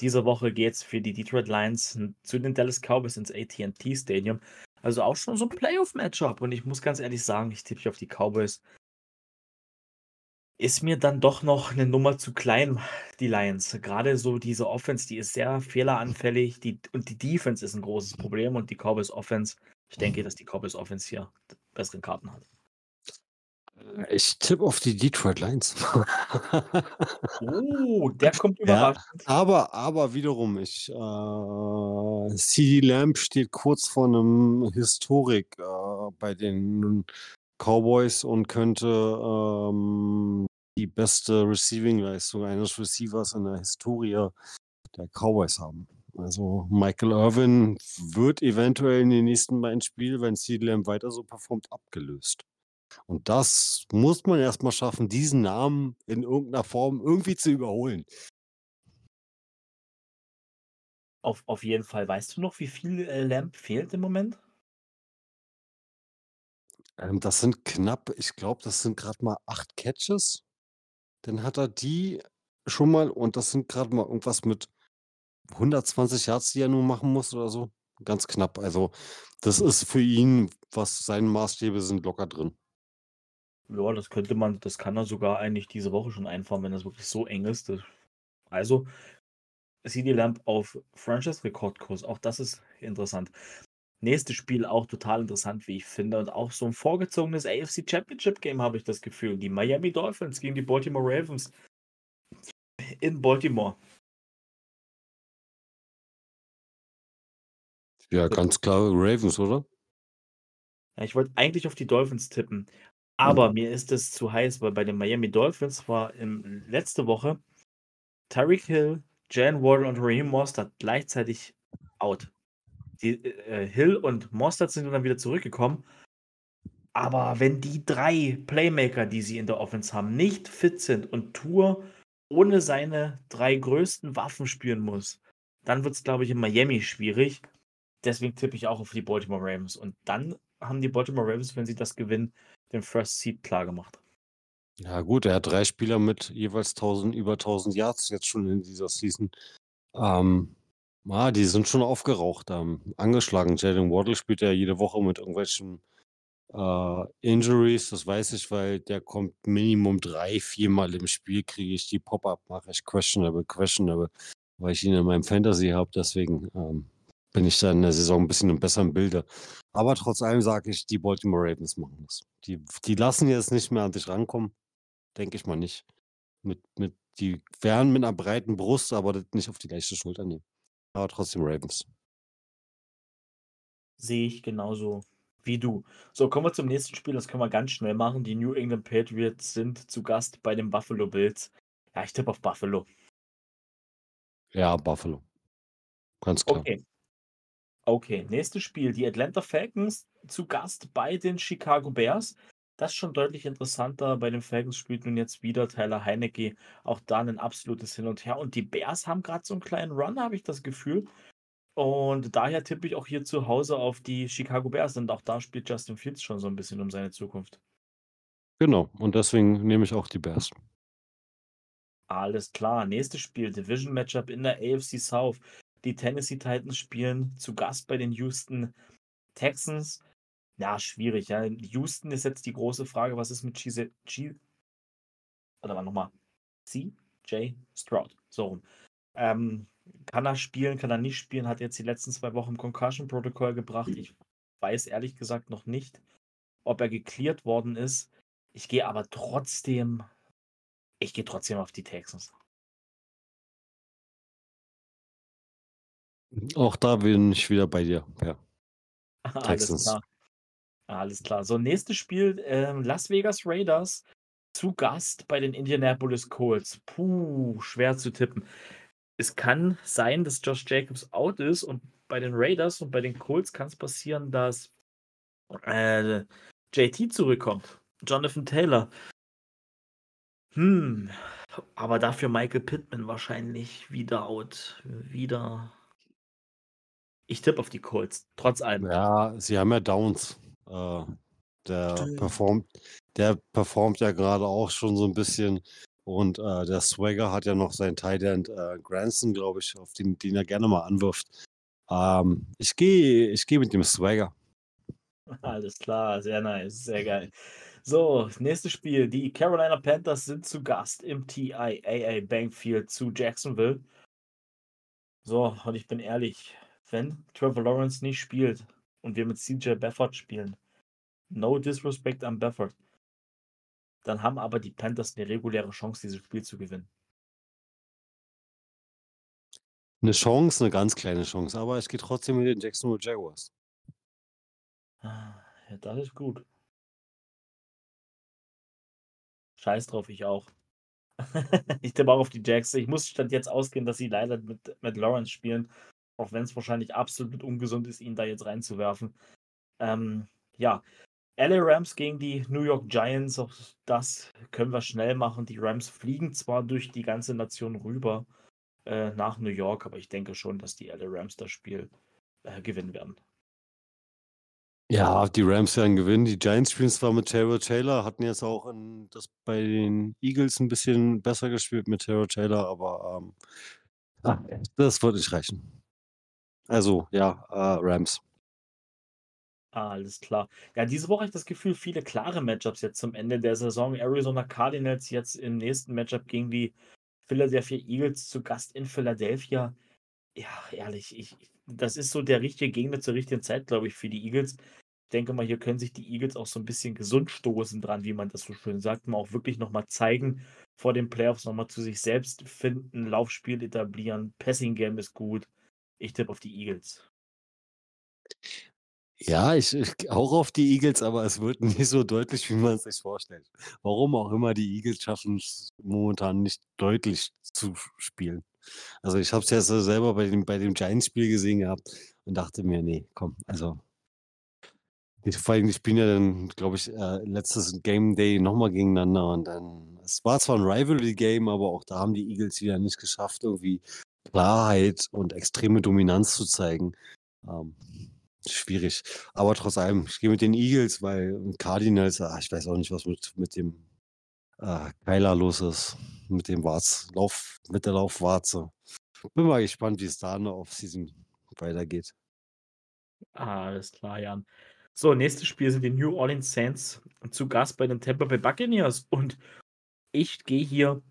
Diese Woche geht es für die Detroit Lions zu den Dallas Cowboys ins AT&T Stadium. Also auch schon so ein Playoff-Matchup. Und ich muss ganz ehrlich sagen, ich tippe auf die Cowboys. Ist mir dann doch noch eine Nummer zu klein, die Lions. Gerade so diese Offense, die ist sehr fehleranfällig. Die, und die Defense ist ein großes Problem. Und die Cowboys Offense, ich denke, dass die Cowboys Offense hier bessere Karten hat. Ich tippe auf die Detroit Lions. Oh, der kommt Ja, überraschend. aber, aber wiederum, ich, äh, CD Lamb steht kurz vor einem Historik äh, bei den Cowboys und könnte ähm, die beste Receiving-Leistung eines Receivers in der Historie der Cowboys haben. Also Michael Irvin wird eventuell in den nächsten beiden Spielen, wenn CD Lamb weiter so performt, abgelöst. Und das muss man erst mal schaffen, diesen Namen in irgendeiner Form irgendwie zu überholen. Auf, auf jeden Fall. Weißt du noch, wie viel äh, Lamp fehlt im Moment? Ähm, das sind knapp, ich glaube, das sind gerade mal acht Catches. Dann hat er die schon mal und das sind gerade mal irgendwas mit 120 Yards, die er nur machen muss oder so. Ganz knapp. Also, das ist für ihn, was seine Maßstäbe sind, locker drin. Ja, das könnte man, das kann er sogar eigentlich diese Woche schon einfahren, wenn das wirklich so eng ist. Also, CD Lamp auf Franchise-Rekordkurs, auch das ist interessant. Nächstes Spiel auch total interessant, wie ich finde. Und auch so ein vorgezogenes AFC Championship Game habe ich das Gefühl. Die Miami Dolphins gegen die Baltimore Ravens in Baltimore. Ja, ganz klar Ravens, oder? Ja, ich wollte eigentlich auf die Dolphins tippen, aber mir ist es zu heiß, weil bei den Miami Dolphins war im, letzte Woche Tyreek Hill, Jan Wardle und Raheem Mostert gleichzeitig out. Die, äh, Hill und Mostert sind dann wieder zurückgekommen. Aber wenn die drei Playmaker, die sie in der Offense haben, nicht fit sind und Tour ohne seine drei größten Waffen spielen muss, dann wird es, glaube ich, in Miami schwierig. Deswegen tippe ich auch auf die Baltimore Ravens. Und dann haben die Baltimore Ravens, wenn sie das gewinnen, den First Seed klar gemacht. Ja, gut, er hat drei Spieler mit jeweils 1000, über 1000 Yards jetzt schon in dieser Season. Ähm, ah, die sind schon aufgeraucht, ähm, angeschlagen. Jalen Waddle spielt ja jede Woche mit irgendwelchen äh, Injuries, das weiß ich, weil der kommt Minimum drei, viermal im Spiel, kriege ich die Pop-Up, mache ich questionable, questionable, weil ich ihn in meinem Fantasy habe. Deswegen ähm, bin ich dann in der Saison ein bisschen im besseren Bilde. Aber trotz allem sage ich, die Baltimore Ravens machen das. Die, die lassen jetzt nicht mehr an dich rankommen. Denke ich mal nicht. Mit, mit, die werden mit einer breiten Brust, aber das nicht auf die leichte Schulter nehmen. Aber trotzdem Ravens. Sehe ich genauso wie du. So, kommen wir zum nächsten Spiel. Das können wir ganz schnell machen. Die New England Patriots sind zu Gast bei den Buffalo Bills. Ja, ich tippe auf Buffalo. Ja, Buffalo. Ganz klar. Okay. Okay, nächstes Spiel. Die Atlanta Falcons zu Gast bei den Chicago Bears. Das ist schon deutlich interessanter. Bei den Falcons spielt nun jetzt wieder Tyler Heinecke. Auch da ein absolutes Hin und Her. Und die Bears haben gerade so einen kleinen Run, habe ich das Gefühl. Und daher tippe ich auch hier zu Hause auf die Chicago Bears. Und auch da spielt Justin Fields schon so ein bisschen um seine Zukunft. Genau. Und deswegen nehme ich auch die Bears. Alles klar. Nächstes Spiel. Division Matchup in der AFC South. Die Tennessee Titans spielen zu Gast bei den Houston Texans. Ja, schwierig. Ja. Houston ist jetzt die große Frage, was ist mit G. G Warte mal nochmal. C. J. Stroud. So rum. Ähm, kann er spielen, kann er nicht spielen, hat jetzt die letzten zwei Wochen im Concussion-Protokoll gebracht. Ich weiß ehrlich gesagt noch nicht, ob er geklärt worden ist. Ich gehe aber trotzdem, ich gehe trotzdem auf die Texans. Auch da bin ich wieder bei dir. Ja. Alles klar. Alles klar. So, nächstes Spiel: ähm, Las Vegas Raiders zu Gast bei den Indianapolis Colts. Puh, schwer zu tippen. Es kann sein, dass Josh Jacobs out ist und bei den Raiders und bei den Colts kann es passieren, dass äh, JT zurückkommt. Jonathan Taylor. Hm, aber dafür Michael Pittman wahrscheinlich wieder out. Wieder. Ich tippe auf die Colts, trotz allem. Ja, sie haben ja Downs. Äh, der Stimmt. performt, der performt ja gerade auch schon so ein bisschen. Und äh, der Swagger hat ja noch seinen Tight End äh, Granson, glaube ich, auf den, den er gerne mal anwirft. Ähm, ich gehe ich geh mit dem Swagger. Alles klar, sehr nice, sehr geil. So, nächstes Spiel. Die Carolina Panthers sind zu Gast im TIAA Bankfield zu Jacksonville. So, und ich bin ehrlich, wenn Trevor Lawrence nicht spielt und wir mit CJ Befford spielen, no disrespect an Befford, dann haben aber die Panthers eine reguläre Chance, dieses Spiel zu gewinnen. Eine Chance, eine ganz kleine Chance, aber ich gehe trotzdem mit den Jacksonville Jaguars. Ah, Ja, das ist gut. Scheiß drauf, ich auch. ich tippe auch auf die Jacks. Ich muss statt jetzt ausgehen, dass sie leider mit, mit Lawrence spielen, auch wenn es wahrscheinlich absolut ungesund ist, ihn da jetzt reinzuwerfen. Ähm, ja, LA Rams gegen die New York Giants, auch das können wir schnell machen. Die Rams fliegen zwar durch die ganze Nation rüber äh, nach New York, aber ich denke schon, dass die LA Rams das Spiel äh, gewinnen werden. Ja, die Rams werden gewinnen. Die Giants spielen zwar mit Terrell Taylor, hatten jetzt auch in, das bei den Eagles ein bisschen besser gespielt mit Terrell Taylor, aber ähm, ah, das wird nicht reichen. Also, ja, äh, Rams. Alles klar. Ja, diese Woche habe ich das Gefühl, viele klare Matchups jetzt zum Ende der Saison. Arizona Cardinals jetzt im nächsten Matchup gegen die Philadelphia Eagles zu Gast in Philadelphia. Ja, ehrlich, ich, das ist so der richtige Gegner zur richtigen Zeit, glaube ich, für die Eagles. Ich denke mal, hier können sich die Eagles auch so ein bisschen gesund stoßen dran, wie man das so schön sagt. Mal auch wirklich nochmal zeigen vor den Playoffs, nochmal zu sich selbst finden, Laufspiel etablieren, Passing Game ist gut. Ich tippe auf die Eagles. Ja, ich, ich auch auf die Eagles, aber es wird nicht so deutlich, wie man es sich vorstellt. Warum auch immer die Eagles schaffen es momentan nicht deutlich zu spielen. Also ich habe es ja so selber bei dem, bei dem Giants-Spiel gesehen gehabt und dachte mir, nee, komm, also vor allem, die spielen ja dann, glaube ich, äh, letztes Game Day nochmal gegeneinander und dann, es war zwar ein Rivalry-Game, aber auch da haben die Eagles wieder nicht geschafft, irgendwie Klarheit und extreme Dominanz zu zeigen. Ähm, schwierig. Aber trotz allem, ich gehe mit den Eagles, weil Cardinals, ach, ich weiß auch nicht, was mit, mit dem äh, Kyler los ist. Mit dem Warz, Lauf, mit der Laufwarze. Bin mal gespannt, wie es da in der Offseason weitergeht. Alles klar, Jan. So, nächstes Spiel sind die New Orleans Saints zu Gast bei den Tampa Bay Buccaneers. Und ich gehe hier,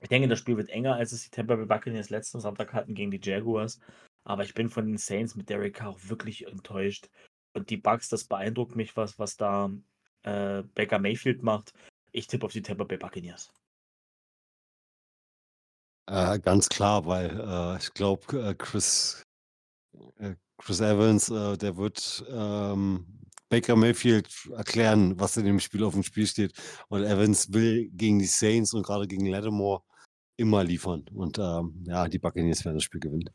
ich denke, das Spiel wird enger, als es die Tampa Bay Buccaneers letzten Sonntag hatten gegen die Jaguars. Aber ich bin von den Saints mit Derek Carr auch wirklich enttäuscht. Und die Bucks, das beeindruckt mich, was, was da äh, Baker Mayfield macht. Ich tippe auf die Tampa Bay Buccaneers. Äh, ganz klar, weil äh, ich glaube, äh, Chris, äh, Chris Evans, äh, der wird ähm, Baker Mayfield erklären, was in dem Spiel auf dem Spiel steht. Und Evans will gegen die Saints und gerade gegen Lattimore immer liefern. Und ähm, ja, die Buccaneers werden das Spiel gewinnen.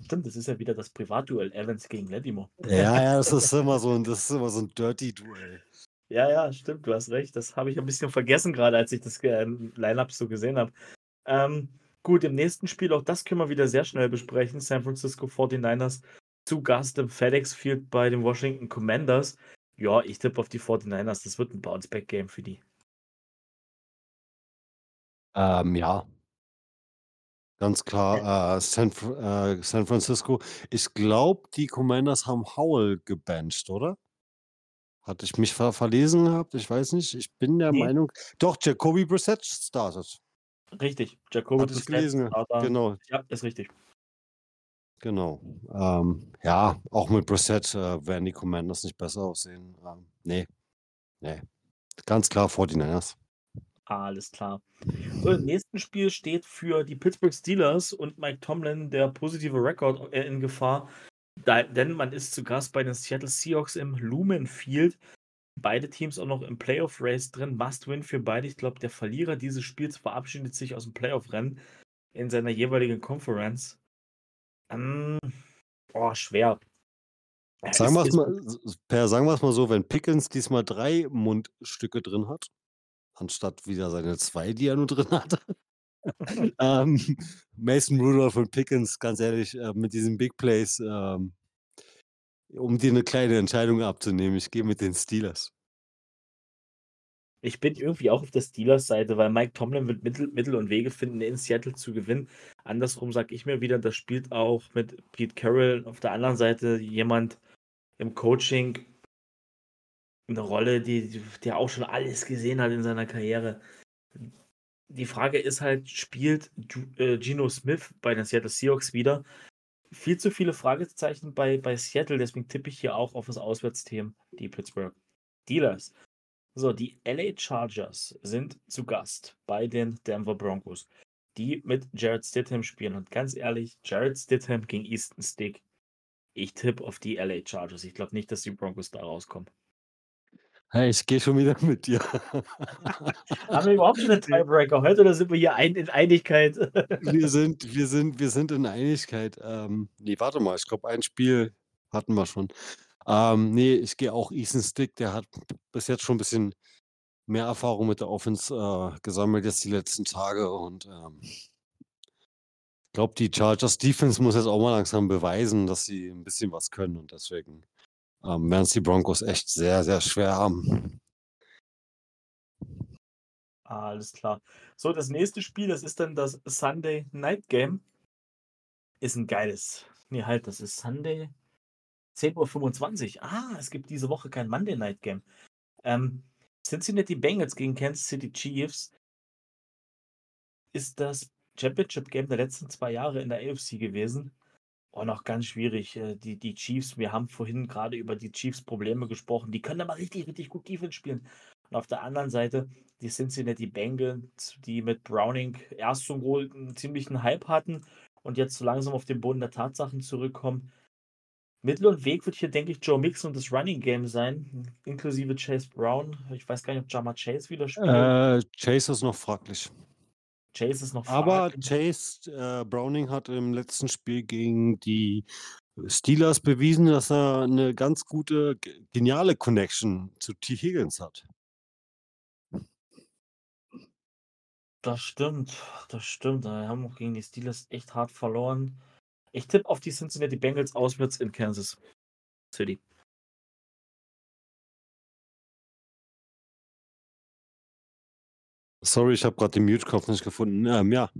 Stimmt, das ist ja wieder das Privatduell Evans gegen Lattimore. Ja, ja, das ist immer so ein, das ist immer so ein Dirty-Duell. Ja, ja, stimmt, du hast recht. Das habe ich ein bisschen vergessen, gerade als ich das äh, Line-Up so gesehen habe. Ähm, gut, im nächsten Spiel, auch das können wir wieder sehr schnell besprechen. San Francisco 49ers zu Gast im FedEx Field bei den Washington Commanders. Ja, ich tippe auf die 49ers. Das wird ein Bounce-Back-Game für die. Ähm, ja. Ganz klar, äh, San, äh, San Francisco. Ich glaube, die Commanders haben Howell gebencht, oder? Hatte ich mich ver verlesen gehabt? Ich weiß nicht. Ich bin der Nee. Meinung. Doch, Jacoby Brissett startet. Richtig. Jacoby Hatte ich Brissett, gelesen. Starter. Genau, Ja, ist richtig. genau. Ähm, ja, auch mit Brissett äh, werden die Commanders nicht besser aussehen. Ähm, nee, nee. Ganz klar 49ers. Alles klar. So, im nächsten Spiel steht für die Pittsburgh Steelers und Mike Tomlin der positive Rekord äh, in Gefahr, denn man ist zu Gast bei den Seattle Seahawks im Lumen Field. Beide Teams auch noch im Playoff-Race drin. Must-win für beide. Ich glaube, der Verlierer dieses Spiels verabschiedet sich aus dem Playoff-Rennen in seiner jeweiligen Conference. Ähm, oh, schwer. Ja, Sagen wir es mal, per, sagen wir es mal so, wenn Pickens diesmal drei Mundstücke drin hat, anstatt wieder seine zwei, die er nur drin hat. ähm, Mason Rudolph und Pickens, ganz ehrlich, äh, mit diesen Big Plays, ähm, um dir eine kleine Entscheidung abzunehmen, ich gehe mit den Steelers. Ich bin irgendwie auch auf der Steelers-Seite, weil Mike Tomlin wird Mittel, Mittel und Wege finden, in Seattle zu gewinnen. Andersrum sage ich mir wieder, das spielt auch mit Pete Carroll auf der anderen Seite jemand im Coaching eine Rolle, die, der auch schon alles gesehen hat in seiner Karriere. Die Frage ist halt, spielt äh, Geno Smith bei den Seattle Seahawks wieder? Viel zu viele Fragezeichen bei, bei Seattle, deswegen tippe ich hier auch auf das Auswärtsteam, die Pittsburgh Steelers. So, die LA Chargers sind zu Gast bei den Denver Broncos, die mit Jared Stidham spielen. Und ganz ehrlich, Jared Stidham gegen Easton Stick. Ich tippe auf die LA Chargers. Ich glaube nicht, dass die Broncos da rauskommen. Hey, ich gehe schon wieder mit dir. Haben wir überhaupt schon einen Tiebreaker heute oder sind wir hier ein, in Einigkeit? wir, sind, wir, sind, wir sind in Einigkeit. Ähm, nee, warte mal, ich glaube, ein Spiel hatten wir schon. Ähm, nee, ich gehe auch Ethan Stick, der hat bis jetzt schon ein bisschen mehr Erfahrung mit der Offense äh, gesammelt jetzt die letzten Tage und ähm, ich glaube, die Chargers Defense muss jetzt auch mal langsam beweisen, dass sie ein bisschen was können und deswegen ähm, werden es die Broncos echt sehr, sehr schwer haben. Alles klar. So, das nächste Spiel, das ist dann das Sunday Night Game. Ist ein geiles. Nee, halt, das ist Sunday 10.25 Uhr. Ah, es gibt diese Woche kein Monday Night Game. Ähm, Cincinnati Bengals gegen Kansas City Chiefs ist das Championship Game der letzten zwei Jahre in der AFC gewesen. Oh, noch ganz schwierig. Äh, Die, die Chiefs, wir haben vorhin gerade über die Chiefs Probleme gesprochen. Die können aber richtig, richtig gut Defense spielen. Und auf der anderen Seite die Cincinnati Bengals, die mit Browning erst so wohl einen ziemlichen Hype hatten und jetzt so langsam auf den Boden der Tatsachen zurückkommen. Mittel und Weg wird hier, denke ich, Joe Mixon und das Running Game sein, inklusive Chase Brown. Ich weiß gar nicht, ob Jama Chase wieder spielt. Äh, Chase ist noch fraglich. Chase ist noch Aber fraglich. Chase äh, Browning hat im letzten Spiel gegen die Steelers bewiesen, dass er eine ganz gute, ge- geniale Connection zu T. Higgins hat. Das stimmt, das stimmt. Wir haben auch gegen die Steelers echt hart verloren. Ich tippe auf die Cincinnati Bengals auswärts in Kansas City. Sorry, ich habe gerade den Mute-Knopf nicht gefunden. Ähm, ja.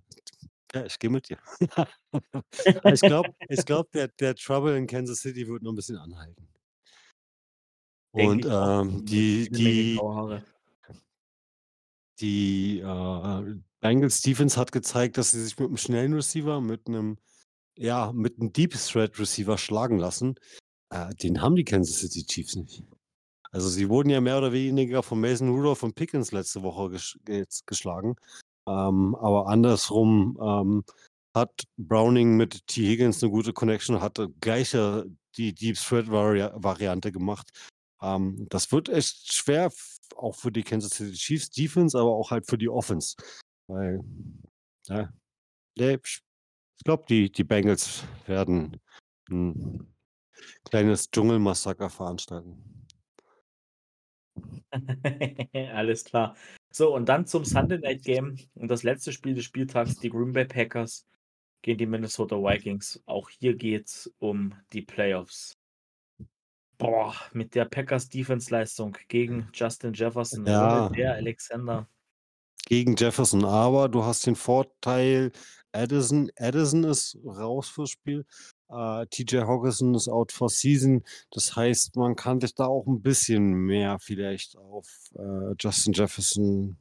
ja, ich gehe mit dir. ich glaube, ich glaub, der, der Trouble in Kansas City wird noch ein bisschen anhalten. Und ähm, die, die, die äh, Bengals Defense hat gezeigt, dass sie sich mit einem schnellen Receiver, mit einem ja, mit einem Deep Threat Receiver schlagen lassen. Äh, den haben die Kansas City Chiefs nicht. Also sie wurden ja mehr oder weniger von Mason Rudolph und Pickens letzte Woche jetzt geschlagen. Ähm, aber andersrum ähm, hat Browning mit T. Higgins eine gute Connection, hatte gleiche die Deep Threat Vari Variante gemacht. Ähm, das wird echt schwer, auch für die Kansas City Chiefs Defense, aber auch halt für die Offense. Weil, ja, ich glaube, die, die Bengals werden ein kleines Dschungelmassaker veranstalten. Alles klar. So, und dann zum Sunday Night Game und das letzte Spiel des Spieltags, die Green Bay Packers gegen die Minnesota Vikings. Auch hier geht es um die Playoffs. Boah, mit der Packers Defense-Leistung gegen Justin Jefferson Ja. der Alexander. Gegen Jefferson, aber du hast den Vorteil, Addison, Addison ist raus fürs Spiel. Äh, TJ Hawkinson ist out for season. Das heißt, man kann sich da auch ein bisschen mehr vielleicht auf äh, Justin Jefferson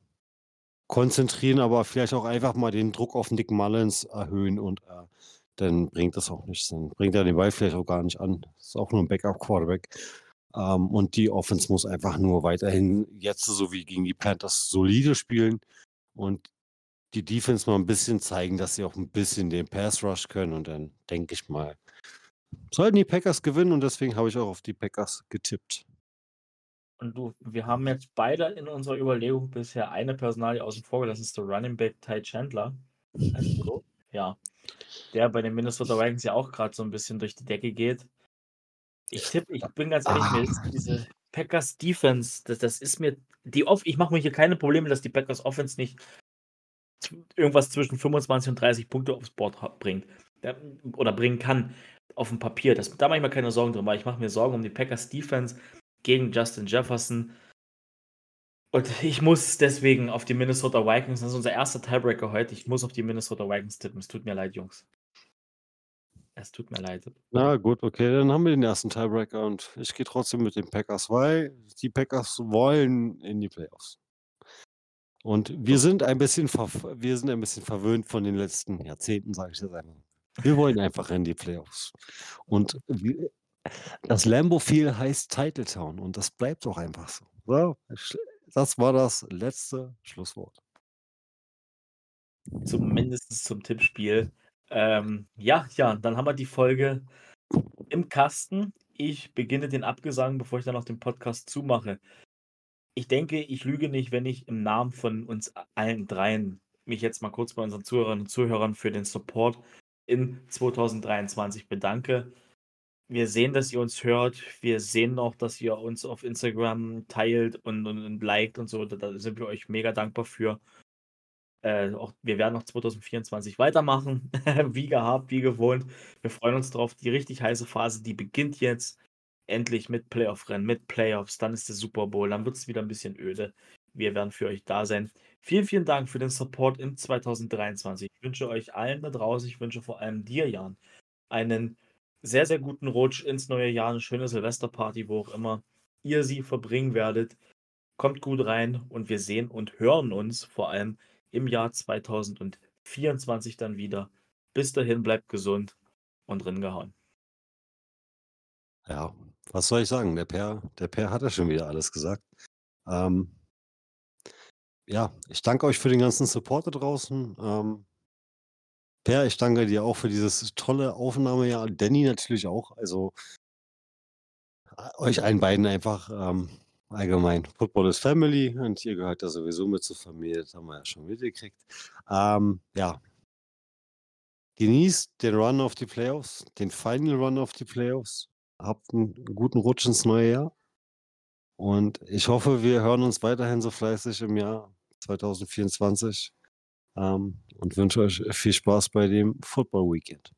konzentrieren, aber vielleicht auch einfach mal den Druck auf Nick Mullins erhöhen und äh, dann bringt das auch nichts. Dann bringt er den Ball vielleicht auch gar nicht an. Ist auch nur ein Backup-Quarterback. Ähm, und die Offense muss einfach nur weiterhin jetzt so wie gegen die Panthers solide spielen und die Defense mal ein bisschen zeigen, dass sie auch ein bisschen den Pass Rush können und dann denke ich mal, sollten die Packers gewinnen und deswegen habe ich auch auf die Packers getippt. Und du, wir haben jetzt beide in unserer Überlegung bisher eine Personalie außen vor gelassen, das ist der Running Back Ty Chandler. Heißt er so? Ja. Der bei den Minnesota Vikings ja auch gerade so ein bisschen durch die Decke geht. Ich tippe, ich bin ganz ehrlich, ist diese Packers Defense, das, das ist mir, die Off, ich mache mir hier keine Probleme, dass die Packers Offense nicht irgendwas zwischen 25 und 30 Punkte aufs Board bringt. Der- Oder bringen kann auf dem Papier. Das, da mache ich mir keine Sorgen drum, weil ich mache mir Sorgen um die Packers Defense gegen Justin Jefferson. Und ich muss deswegen auf die Minnesota Vikings, das ist unser erster Tiebreaker heute, ich muss auf die Minnesota Vikings tippen. Es tut mir leid, Jungs. Es tut mir leid. Na gut, okay, dann haben wir den ersten Tiebreaker und ich gehe trotzdem mit den Packers, weil die Packers wollen in die Playoffs. Und wir sind ein bisschen wir sind ein bisschen verwöhnt von den letzten Jahrzehnten, sage ich jetzt einfach. Wir wollen einfach in die Playoffs. Und das Lambo Field heißt Title Town und das bleibt auch einfach so. so. Das war das letzte Schlusswort. Zumindest zum Tippspiel. Ähm, ja, ja, dann haben wir die Folge im Kasten. Ich beginne den Abgesang, bevor ich dann noch den Podcast zumache. Ich denke, ich lüge nicht, wenn ich im Namen von uns allen dreien mich jetzt mal kurz bei unseren Zuhörerinnen und Zuhörern für den Support in 2023 bedanke. Wir sehen, dass ihr uns hört. Wir sehen auch, dass ihr uns auf Instagram teilt und, und, und liked und so. Da, da sind wir euch mega dankbar für. Äh, auch, wir werden noch 2024 weitermachen, wie gehabt, wie gewohnt. Wir freuen uns drauf. Die richtig heiße Phase, die beginnt jetzt endlich mit Playoff-Rennen, mit Playoffs. Dann ist der Super Bowl, dann wird es wieder ein bisschen öde. Wir werden für euch da sein. Vielen, vielen Dank für den Support in 2023. Ich wünsche euch allen da draußen, ich wünsche vor allem dir, Jan, einen sehr, sehr guten Rutsch ins neue Jahr, eine schöne Silvesterparty, wo auch immer ihr sie verbringen werdet. Kommt gut rein und wir sehen und hören uns vor allem im Jahr 2024 dann wieder. Bis dahin bleibt gesund und drin gehauen. Ja, was soll ich sagen? Der Per, der Per hat ja schon wieder alles gesagt. Ähm, ja, ich danke euch für den ganzen Support da draußen. Ähm, per, ich danke dir auch für dieses tolle Aufnahmejahr. Danny natürlich auch. Also euch allen beiden einfach ähm, allgemein. Football is Family und ihr gehört da sowieso mit zur Familie. Das haben wir ja schon mitgekriegt. Ähm, ja. Genießt den Run auf die Playoffs, den Final Run auf die Playoffs. Habt einen guten Rutsch ins neue Jahr. Und ich hoffe, wir hören uns weiterhin so fleißig im Jahr 2024 ähm, und wünsche euch viel Spaß bei dem Football Weekend.